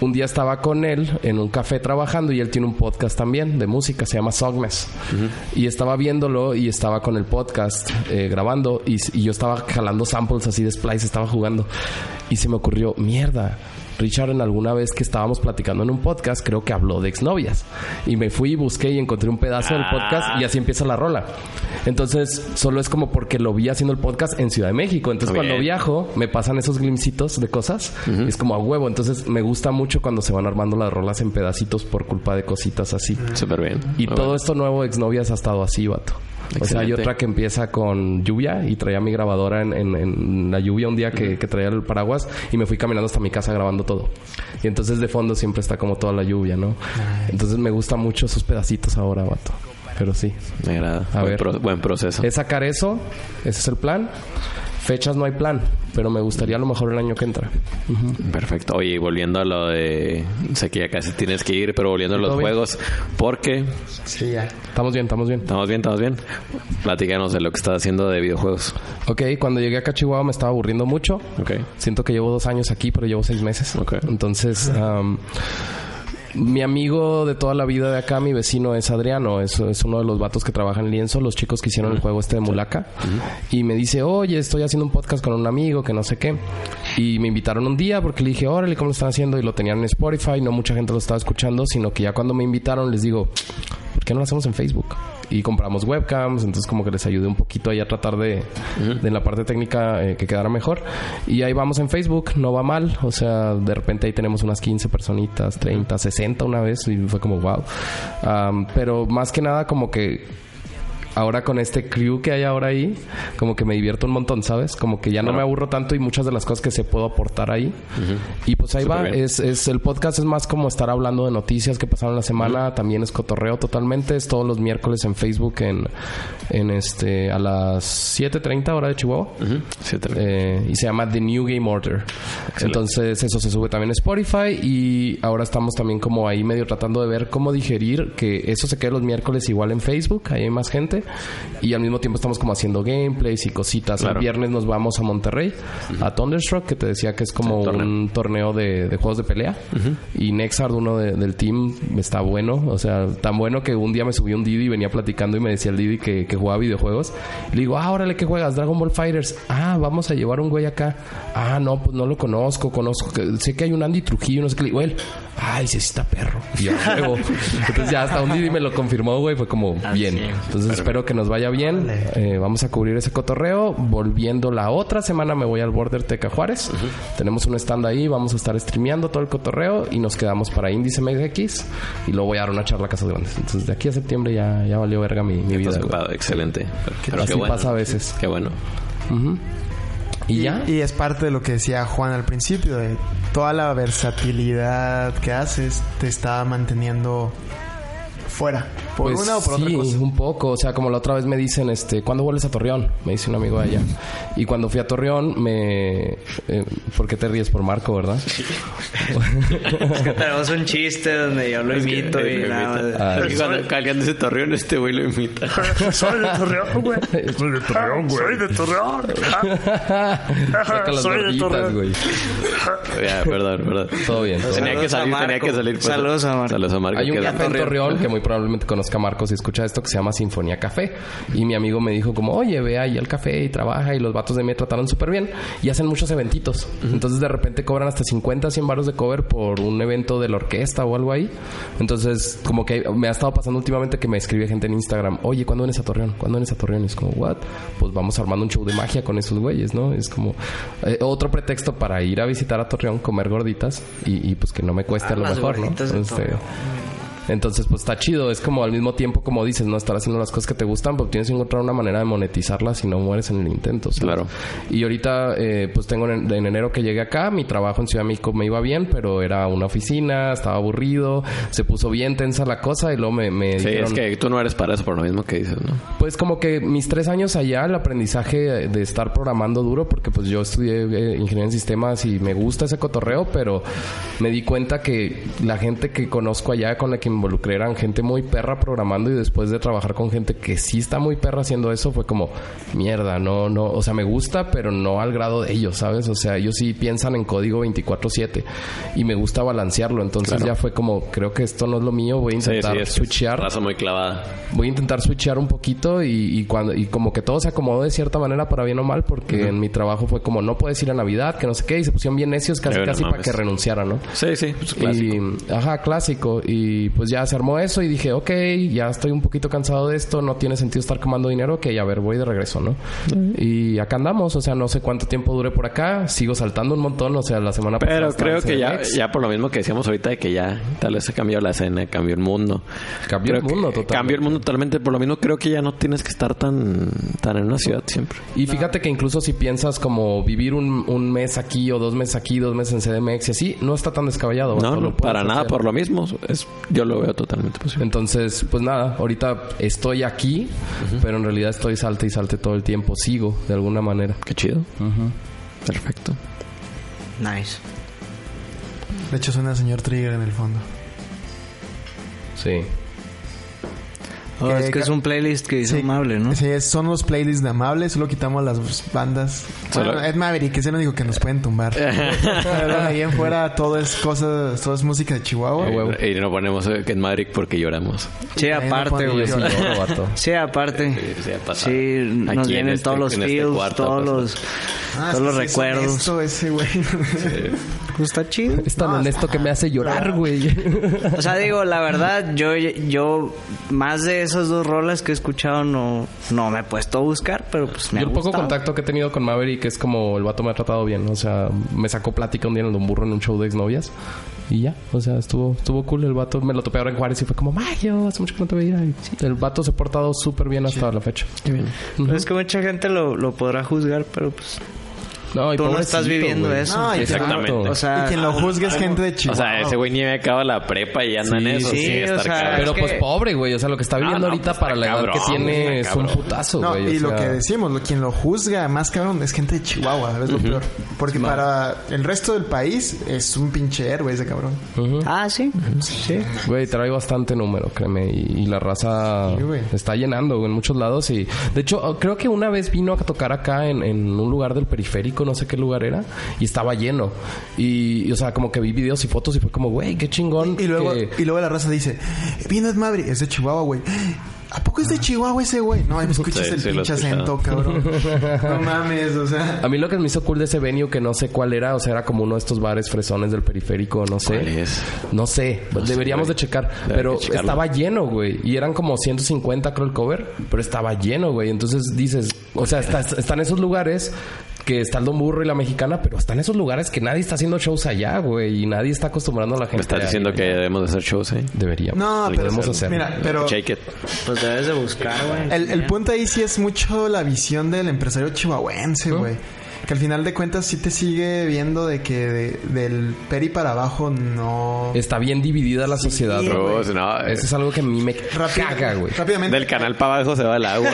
un día estaba con él en un café trabajando y él tiene un podcast también de música, se llama Songmes. Y estaba viéndolo y estaba con el podcast eh, grabando y, y yo estaba jalando samples así de Splice, estaba jugando. Y se me ocurrió, mierda. Richard en alguna vez que estábamos platicando en un podcast, creo que habló de exnovias. Y me fui y busqué y encontré un pedazo del Ah. podcast y así empieza la rola. Entonces, solo es como porque lo vi haciendo el podcast en Ciudad de México. Entonces, Bien. cuando viajo, me pasan esos glimpsitos de cosas. y es como a huevo. Entonces, me gusta mucho cuando se van armando las rolas en pedacitos por culpa de cositas así. Súper bien. Y todo esto nuevo exnovias ha estado así, vato. O sea, hay otra que empieza con lluvia y traía mi grabadora en, en- en la lluvia un día que, que traía el paraguas y me fui caminando hasta mi casa grabando todo. Y entonces de fondo siempre está como toda la lluvia, ¿no? Entonces me gusta mucho esos pedacitos ahora, vato. Pero sí. Me agrada. A buen, ver. pro- buen proceso. Es sacar eso, ese es el plan. Fechas no hay plan, pero me gustaría a lo mejor el año que entra. Perfecto. Oye, y volviendo a lo de... Sé que ya casi tienes que ir, pero volviendo a los Todo bien. juegos. Porque... Sí, ya. Estamos bien, estamos bien. ¿Estamos bien? ¿Estamos bien? Platícanos de lo que estás haciendo de videojuegos. Ok, cuando llegué acá a Chihuahua me estaba aburriendo mucho. Ok. Siento que llevo dos años aquí, pero llevo seis meses. Ok. Entonces, am, mi amigo de toda la vida de acá, mi vecino es Adriano, es, es uno de los vatos que trabajan en Lienzo, los chicos que hicieron el juego este de Mulaka. Y me dice, oye, estoy haciendo un podcast con un amigo que no sé qué. Y me invitaron un día porque le dije, órale, ¿cómo lo están haciendo? Y lo tenían en Spotify, no mucha gente lo estaba escuchando, sino que ya cuando me invitaron les digo, ¿por qué no lo hacemos en Facebook? Y compramos webcams, entonces como que les ayudé un poquito ahí a tratar de, de en la parte técnica eh, que quedara mejor. Y ahí vamos en Facebook, no va mal, o sea, de repente ahí tenemos unas 15 personitas, 30, 60 una vez y fue como wow. Am, pero más que nada como que ahora con este crew que hay ahora ahí, como que me divierto un montón, ¿sabes? Como que ya no me aburro tanto y muchas de las cosas que se puedo aportar ahí. Y pues ahí va, es, es el podcast es más como estar hablando de noticias que pasaron la semana, también es cotorreo totalmente, es todos los miércoles en Facebook en, en este a las 7:30 hora de Chihuahua. Te- Eh, y se llama The New Game Order. Entonces eso se sube también a Spotify y ahora estamos también como ahí medio tratando de ver cómo digerir que eso se quede los miércoles igual en Facebook, ahí hay más gente y al mismo tiempo estamos como haciendo gameplays y cositas. Claro. El viernes nos vamos a Monterrey, a Thunderstruck, que te decía que es como Sí, torneo. un torneo de, de juegos de pelea y Nexard, uno de- del team, está bueno, o sea, tan bueno que un día me subió un Didi y venía platicando y me decía el Didi que, que jugaba videojuegos. Y le digo, ah, órale, ¿qué juegas? Dragon Ball Fighters. Ah, vamos a llevar un güey acá. Ah, no, pues no lo conozco, conozco. que- sé que hay un Andy Trujillo, no sé qué. Le digo, él, ay, sí, sí está perro. Y yo, "A huevo". Entonces ya hasta un Didi me lo confirmó, güey, fue como bien. Entonces espero que nos vaya bien. Eh, vamos a cubrir ese cotorreo. Volviendo la otra semana me voy al Border Teca Juárez. Tenemos un stand ahí, vamos a estar streameando todo el cotorreo y nos quedamos para Índice MX y luego voy a dar una charla a Casas Grandes. Entonces de aquí a septiembre ya, ya valió verga mi, mi vida. Ocupado. Excelente. Pero, Así qué bueno. pasa a veces. Qué bueno. Ujú. ¿Y, ya? Y es parte de lo que decía Juan al principio, de toda la versatilidad que haces te está manteniendo fuera. ¿Por Pues una o por sí, otra cosa? un poco. O sea, como la otra vez me dicen, este, ¿cuándo vuelves a Torreón? Me dice un amigo de allá. Y cuando fui a Torreón, me... eh, ¿Por qué te ríes por Marco, verdad? Es que tenemos un chiste donde yo lo imito Eh, y lo nada. imita. Ah, Y cuando cargan ese torreón, este güey lo imita. Soy de Torreón, güey. Soy de Torreón, güey. Soy de Torreón. Saca las Soy de Torreón. güey. ya, perdón, perdón. Todo bien. todo Tenía que Saludos a salir, tenía que salir. pues. Saludos a Marco. Saludos a Marco. Hay un que- café en Torreón que muy probablemente conozca a Marcos y escucha esto que se llama Sinfonía Café. Y mi amigo me dijo como, oye, ve ahí al café y trabaja y los vatos de mí me trataron súper bien. Y hacen muchos eventitos. Entonces de repente cobran hasta 50, 100 baros de cover por un evento de la orquesta o algo ahí. Entonces como que me ha estado pasando últimamente que me escribe gente en Instagram, oye, ¿cuándo vienes a Torreón? ¿Cuándo vienes a Torreón? Y es como, what? Pues vamos armando un show de magia con esos güeyes, ¿no? Es como eh, otro pretexto para ir a visitar a Torreón, comer gorditas y, y, pues que no me cueste Ah, a lo mejor, ¿no? Torreón. Entonces, pues está chido. Es como al mismo tiempo, como dices, no estar haciendo las cosas que te gustan, pero tienes que encontrar una manera de monetizarlas si no mueres en el intento. ¿sabes? Claro. Y ahorita, eh, pues tengo en, en enero que llegué acá. Mi trabajo en Ciudad de México me iba bien, pero era una oficina, estaba aburrido, se puso bien tensa la cosa y luego me, me Sí, dijeron, es que tú no eres para eso, por lo mismo que dices, ¿no? pues como que mis tres años allá, el aprendizaje de estar programando duro, porque pues yo estudié eh, ingeniería en sistemas y me gusta ese cotorreo, pero me di cuenta que la gente que conozco allá, con la que eran gente muy perra programando y después de trabajar con gente que sí está muy perra haciendo eso, fue como, mierda, no, no, o sea, me gusta, pero no al grado de ellos, ¿sabes? O sea, ellos sí piensan en código 24/7 y me gusta balancearlo, entonces Claro. ya fue como, creo que esto no es lo mío, voy a intentar sí, switchear raza muy clavada. voy a intentar switchear un poquito y, y cuando y como que todo se acomodó de cierta manera para bien o mal porque en mi trabajo fue como no puedes ir a Navidad que no sé qué y se pusieron bien necios casi Pero no casi para que renunciara no Sí, sí, pues clásico. y ajá clásico y pues ya se armó eso y dije ok ya estoy un poquito cansado de esto no tiene sentido estar quemando dinero que a ver voy de regreso no y acá andamos o sea no sé cuánto tiempo dure por acá sigo saltando un montón o sea la semana Pero pasada estaba creo que ya, ya por lo mismo que decíamos ahorita de que ya tal vez se cambió la escena, cambió el mundo. Cambió Creo el que mundo totalmente. Cambió el mundo totalmente. Por lo mismo creo que ya no tienes que estar tan, tan en una ciudad siempre. Y fíjate que incluso si piensas como vivir un, un mes aquí o dos meses aquí, dos meses en CDMX y así, no está tan descabellado. No, no, para nada hacer. por lo mismo. Es, yo lo veo totalmente posible. Entonces, pues nada, ahorita estoy aquí, pero en realidad estoy salte y salte todo el tiempo. Sigo, de alguna manera. Qué chido. Perfecto. Nice. De hecho, suena señor Trigger en el fondo. Sí. Oh, Que- es que es un playlist que dice Sí. amable, ¿no? Sí, son los playlists de Amables, solo quitamos las bandas. Solo- Bueno, Ed Maverick es el único que nos pueden tumbar. Pero ahí en fuera todo es cosas, todo es música de Chihuahua. Y, y no ponemos eh, que en Madrid porque lloramos. Sí, no aparte, güey. llorar. Sí, vato. Sí, aparte. Sí, sí. Sí, nos vienen este- todos los este feels, cuarto ha todos los, Ah, todos los sí recuerdos. ese güey. Pues está chido. Es tan honesto que me hace llorar, güey. O sea, digo, la verdad, yo, yo más de esas dos rolas que he escuchado no, no me he puesto a buscar, pero pues me Yo ha el poco gustado. contacto que he tenido con Maverick es como el vato me ha tratado bien. O sea, me sacó plática un día en el Don Burro en un show de exnovias. Y ya, o sea, estuvo, estuvo cool. El vato me lo topé ahora en Juárez y fue como, Mayo, hace mucho que no te veía. Y el vato se ha portado súper bien hasta la fecha. Pues es que mucha gente lo, lo podrá juzgar, pero pues No, y tú no estás viviendo güey. eso. No, y Exactamente. O sea, y quien lo juzgue es gente de O Chihuahua. sea, ese güey ni me acaba la prepa y anda en eso. sí, Sí, o estar sea, cabrón. Pero Es pues pobre, güey. O sea, lo que está viviendo no, ahorita pues, para la está edad que cabrón, tiene es un cabrón. putazo, No, güey. o y lo que decimos, lo, quien lo juzga más cabrón es gente de Chihuahua, ¿sabes lo peor? Porque para el resto del país es un pinche héroe ese cabrón. Ah, sí. Sí. Güey, trae bastante número, créeme. Y, y la raza Sí, está llenando en muchos lados. Y de hecho, creo que una vez vino a tocar acá en, en un lugar del periférico, no sé qué lugar era, y estaba lleno. Y, y, o sea, como que vi videos y fotos y fue como, güey, qué chingón. Y luego, que- y luego la raza dice, vino Ed Maverick, es de Chihuahua, güey. ¿A poco es de Chihuahua ese güey? No, ahí me escuchas Sí, el sí, pinche acento, cabrón. No mames, o sea. A mí lo que me hizo cool de ese venue, que no sé cuál era, o sea, era como uno de estos bares fresones del periférico, no sé. ¿Cuál es? No sé, deberíamos de checar. Debe pero estaba lleno, güey. Y eran como 150, creo, el cover. Pero estaba lleno, güey. Entonces dices, o sea, está- están esos lugares que está el Don Burro y la Mexicana, pero están esos lugares que nadie está haciendo shows allá, güey. Y nadie está acostumbrando a la gente. Me estás diciendo que allá. debemos de hacer shows, ¿eh? Deberíamos. No, pero Podemos hacer. mira, pero Shake it. Pues debes de buscar, güey. el, el punto ahí sí es mucho la visión del empresario chihuahuense, güey. que al final de cuentas sí te sigue viendo de que de- del peri para abajo no... Está bien dividida la sociedad, Sí, bro. No, no, eh, Eso es algo que a mí me Rápido- caga, güey. Rápidamente. del canal para abajo se va el agua.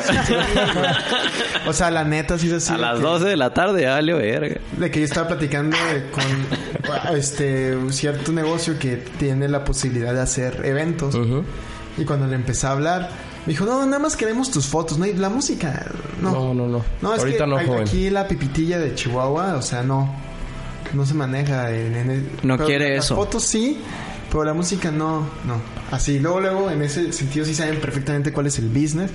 O sea, la neta sí es así. A las que- 12 de la tarde, ya valió verga. De que yo estaba platicando de- con este un cierto negocio que tiene la posibilidad de hacer eventos. Y cuando le empecé a hablar, me dijo, no, nada más queremos tus fotos, no, y la música, no. No, no, no. No, es Ahorita que no, joven. aquí la pipitilla de Chihuahua, o sea, no. No se maneja en... en el- No quiere las eso. fotos sí, pero la música no, no. Así, luego, luego, en ese sentido sí saben perfectamente cuál es el business.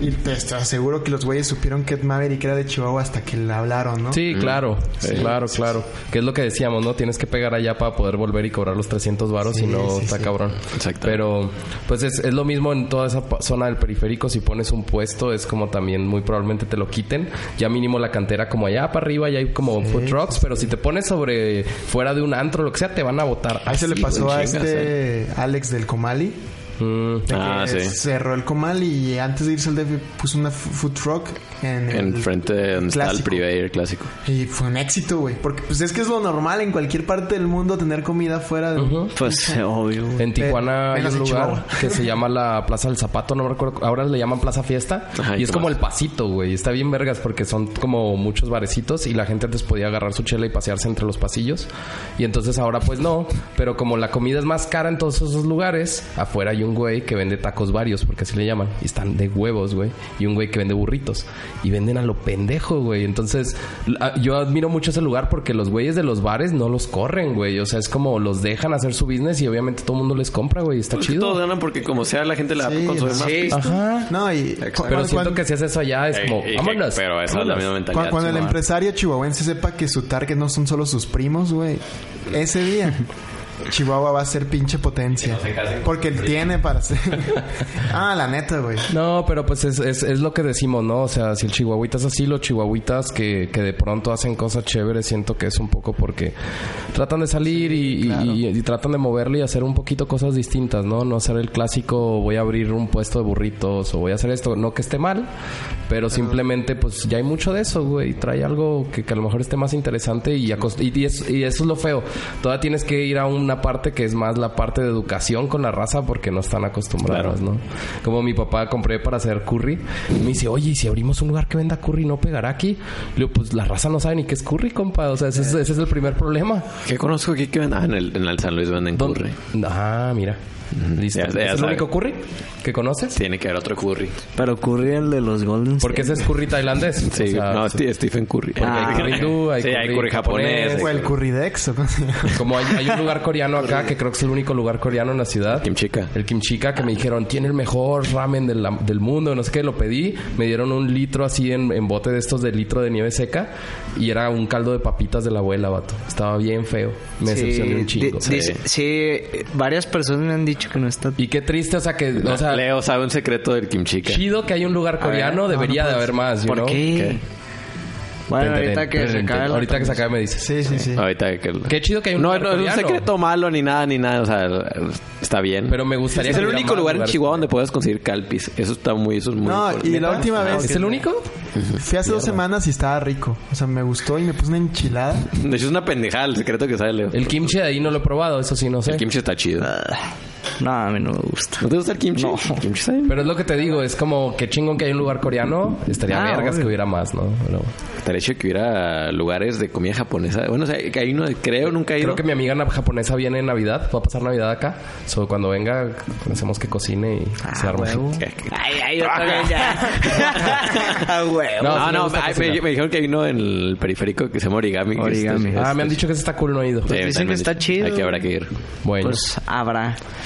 Y te aseguro que los güeyes supieron que Ed Maverick era de Chihuahua hasta que le hablaron, ¿no? Sí, claro, claro, claro. Que es lo que decíamos, ¿no? Tienes que pegar allá para poder volver y cobrar los 300 varos Sí, y no sí, está sí. cabrón. Exacto. Pero, pues es, es lo mismo en toda esa zona del periférico. Si pones un puesto, es como también muy probablemente te lo quiten. Ya mínimo la cantera, como allá para arriba, ya hay como food trucks. Pero si te pones sobre, fuera de un antro, lo que sea, te van a botar. Ahí se le pasó a chingas, este Alex del Vale. Mm. Ah, sí. Cerró el Comali y antes de irse al DF puso una food truck en el En frente de donde está el clásico. Privair clásico. Y fue un éxito, güey. Porque pues es que es lo normal en cualquier parte del mundo tener comida fuera de... Ujú. Pues obvio. güey. En Tijuana hay menos un lugar Chihuahua. que se llama la Plaza del Zapato, no me recuerdo. Ahora le llaman Plaza Fiesta. Ajá, y ¿y es como más? el pasito, güey. Está bien vergas porque son como muchos barecitos y la gente antes podía agarrar su chela y pasearse entre los pasillos. Y entonces ahora pues no. Pero como la comida es más cara en todos esos lugares, afuera hay un güey que vende tacos varios, porque así le llaman. Y están de huevos, güey. Y un güey que vende burritos. Y venden a lo pendejo, güey. Entonces yo admiro mucho ese lugar porque los güeyes de los bares no los corren, güey. O sea, es como los dejan hacer su business y obviamente todo el mundo les compra, güey. Está Pues chido. todos ganan porque como sea la gente la Sí, consume más. Sí. Ajá. No, y... Pero cuando- siento cuando- que si haces eso allá es como, Eh, eh, vámonos. Pero esa es la vámonos". misma mentalidad. Cuando, cuando el empresario chihuahuense sepa que su target no son solo sus primos, güey. Ese día... Chihuahua va a ser pinche potencia. Porque él tiene para ser... ah, la neta, güey. No, pero pues es, es, es lo que decimos, ¿no? O sea, si el chihuahuita es así, los chihuahuitas que, que de pronto hacen cosas chéveres, siento que es un poco porque tratan de salir y, y- y- y tratan de moverle y hacer un poquito cosas distintas, ¿no? No hacer el clásico, voy a abrir un puesto de burritos o voy a hacer esto. No que esté mal, pero simplemente pues ya hay mucho de eso, güey. Trae algo que, que a lo mejor esté más interesante y, y, y es- y eso es lo feo. Todavía tienes que ir a una parte que es más la parte de educación con la raza porque no están acostumbradas, ¿no? Como mi papá compré para hacer curry. Y me dice, oye, ¿y si abrimos un lugar que venda curry no pegará aquí? Le digo, pues la raza no sabe ni qué es curry, compa. O sea, ese, es, ese es el primer problema. ¿Qué conozco aquí que venden? Ah, en el, en el San Luis venden ¿Dónde- curry. Ah, mira. Listo. Ya- ya ¿Es el sabe. único curry que conoces? Tiene que haber otro curry. Pero ocurrió el de los Golden Porque ese es curry tailandés. Sí, O sea, no, Steve- Stephen Curry. Porque hay curry hindú, hay Sí, hay curry curry japonés. O el Curridex. ¿o cómo se llama? Como hay, hay un lugar coreano acá, que creo que es el único lugar coreano en la ciudad. Kimchika. El kimchika, que me dijeron, tiene el mejor ramen del, del mundo, no sé qué, lo pedí. Me dieron un litro así en, en bote de estos de litro de nieve seca. Y era un caldo de papitas de la abuela, vato. Estaba bien feo. Me decepcioné un chingo. sí, varias personas me han dicho que no está... Y qué triste, o sea, que... O sea, Leo sabe un secreto del kimchika. chido que hay un lugar coreano, debería de haber más, ¿Por know? qué? Bueno, Ten, ten, ahorita que ten, se acabe Ahorita que se acabe me dices. Sí, sí, sí. Ahorita que... Qué chido que hay un No, lugar no es un secreto malo ni nada, ni nada. O sea, está bien. Pero me gustaría Es que el único lugar en Chihuahua donde puedes conseguir calpis. Eso está muy... Eso es muy... No, importante. y la última vez... ¿Es el único? Fui hace dos semanas y estaba rico. O sea, me gustó y me puse una enchilada. De hecho, es una pendejada el secreto que sabe Leo. El kimchi de ahí no lo he probado, eso sí, no sé. El kimchi está chido. No, a mí no me gusta. ¿No te gusta el kimchi? No. El kimchi está bien. Pero es lo que te digo, es como que chingón que hay un lugar coreano. Estaría Ah, vergas obvio. que hubiera más, ¿no? Pero Estaría chido que hubiera lugares de comida japonesa. Bueno, o sea, que hay uno, creo, nunca he ido. creo que mi amiga japonesa viene en Navidad. Va a pasar Navidad acá. So, cuando venga, hacemos que cocine y Ah, se arma. Ay, ay, yo también ya. Huevo. No, No, ay, me, me dijeron que hay uno en el periférico que se llama Origami. Origami. está- Ah, me han dicho que ese está cool, no he ido. Sí, Dicen también que está chido. Hay que habrá que ir. Bueno. Pues habrá.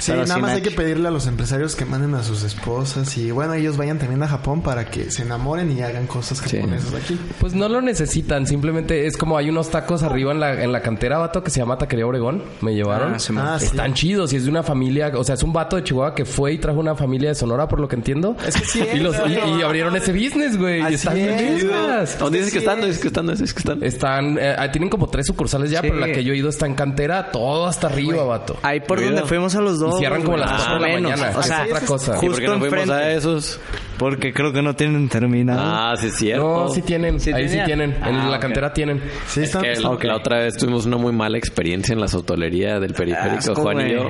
Sí, nada más hay que pedirle a los empresarios que manden a sus esposas y bueno, ellos vayan también a Japón para que se enamoren y hagan cosas Sí. japonesas aquí. Pues no lo necesitan, simplemente es como hay unos tacos arriba en la, en la cantera, vato, que se llama Taquería Obregón. Me llevaron. Ah, se me- Ah, sí. Están chidos y es de una familia, o sea, es un vato de Chihuahua que fue y trajo una familia de Sonora, por lo que entiendo. Es que sí y, los, y, abrieron ese business, güey. Y están es. ¿Dónde dices que están? ¿Dónde es. dices que están? ¿Dónde dices que están? Están, eh, tienen como tres sucursales ya, Sí. pero la que yo he ido está en cantera, todo hasta arriba, vato. Ahí por donde fuimos a los Y no. Y cierran como las güey, cuatro de la menos. mañana. O Es sea, otra cosa. ¿Y por justo qué no fuimos enfrente. a esos? Porque creo que no tienen terminado. Ah, sí es cierto. No, sí tienen. ¿Sí Ahí sí tenían? tienen. En Ah, la cantera tienen. Sí, Es está. que la, la otra vez tuvimos una muy mala experiencia en la sotolería del periférico, Asco, Juan y yo.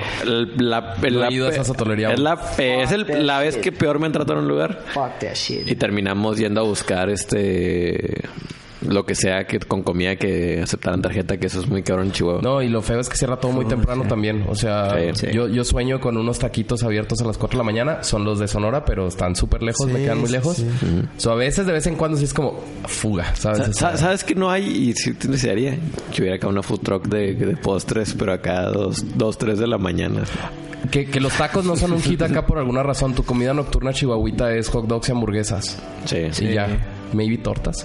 La, la- ido a esa sotolería Es, la, es el- la vez que peor me han tratado en un lugar. Fuck that shit. Y terminamos yendo a buscar este lo que sea que con comida que aceptaran tarjeta, que eso es muy cabrón en Chihuahua. No, y lo feo es que cierra todo muy temprano también. O sea, Sí, Yo, yo sueño con unos taquitos abiertos a las 4 de la mañana. Son los de Sonora, pero están súper lejos, me quedan muy sí, lejos. So, a veces, de vez en cuando, sí es como fuga, ¿sabes? O sea, ¿Sabes que no hay? Y si te desearía que hubiera acá una food truck de, de postres, pero acá a dos, dos, tres de la mañana. que, que los tacos no son un hit acá por alguna razón. Tu comida nocturna chihuahuita es hot dogs y hamburguesas. Sí, Y ya, maybe tortas.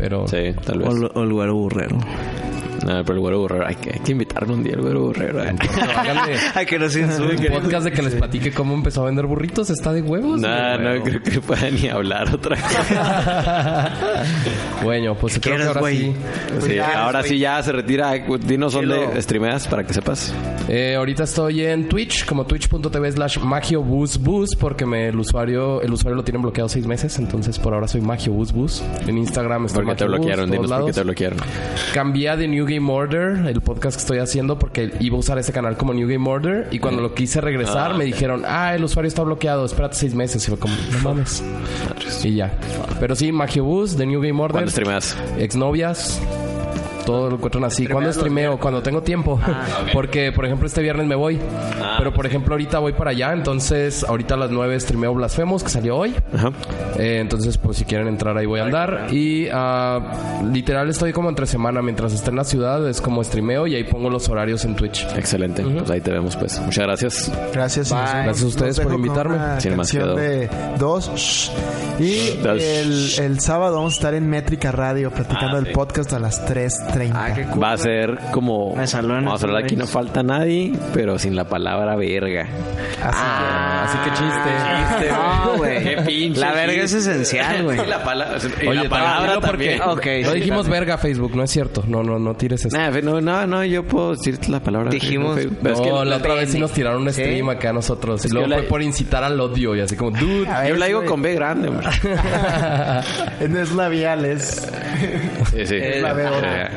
Pero Sí, tal vez. O, el- o el güero burrero. No, pero el güero burrero, hay que, hay que invitarlo un día al güero burrero. ¿eh? háganle que nos un podcast de que les platique cómo empezó a vender burritos. Está de huevos. No, no creo que pueda ni hablar otra cosa. bueno, pues creo que quieres, ahora sí. Sí, ahora sí ya se retira. Dinos dónde streameas para que sepas. Eh, ahorita estoy en Twitch, como twitch.tv slash magiobusbus, porque me, el usuario el usuario lo tienen bloqueado seis meses, entonces por ahora soy magiobusbus. En Instagram estoy Porque te Magiobus, bloquearon, dinos por qué te bloquearon. Cambié de New Game Order, el podcast que estoy haciendo, porque iba a usar ese canal como New Game Order, y cuando lo quise regresar Ah, me dijeron, ah, el usuario está bloqueado, espérate seis meses. Y fue como, no mames. Y ya. Pero sí, Magiobus de New Game Order. ¿Cuándo streameas? Exnovias. Todo lo encuentran así. ¿Cuándo streameo? Cuando tengo tiempo. Porque, por ejemplo, este viernes me voy. Ah, Pero, por ejemplo, ahorita voy para allá. Entonces, ahorita a las 9 streameo Blasfemos, que salió hoy. Ajá. Eh, entonces, pues si quieren entrar ahí voy a andar. Y ah, literal estoy como entre semana. Mientras esté en la ciudad es como streameo y ahí pongo los horarios en Twitch. Excelente. Pues ahí te vemos, pues. Muchas gracias. Gracias. Gracias a ustedes por invitarme. Sin más de dos. shh. Y el, el sábado vamos a estar en Métrica Radio platicando Ah, sí. podcast a las 3.30. Ah, qué cool. Va a ser como. Me Vamos a hablar estos aquí, no falta nadie, pero sin la palabra verga. Ah, así que chiste. No, güey. Qué pinche La verga es esencial, güey. la palabra, y Oye, la palabra porque también. Ok, no sí, dijimos verga Facebook, no es cierto. No, no, no tires eso. Nah, no, no, no, yo puedo decirte la palabra. Dijimos- Pero es que no, la otra vez sí nos tiraron un Sí. stream acá a nosotros. Y que luego fue por incitar al odio y así como, dude. Ver, yo la digo güey. con B grande, hombre. No es labial, es. Sí, sí. la veo.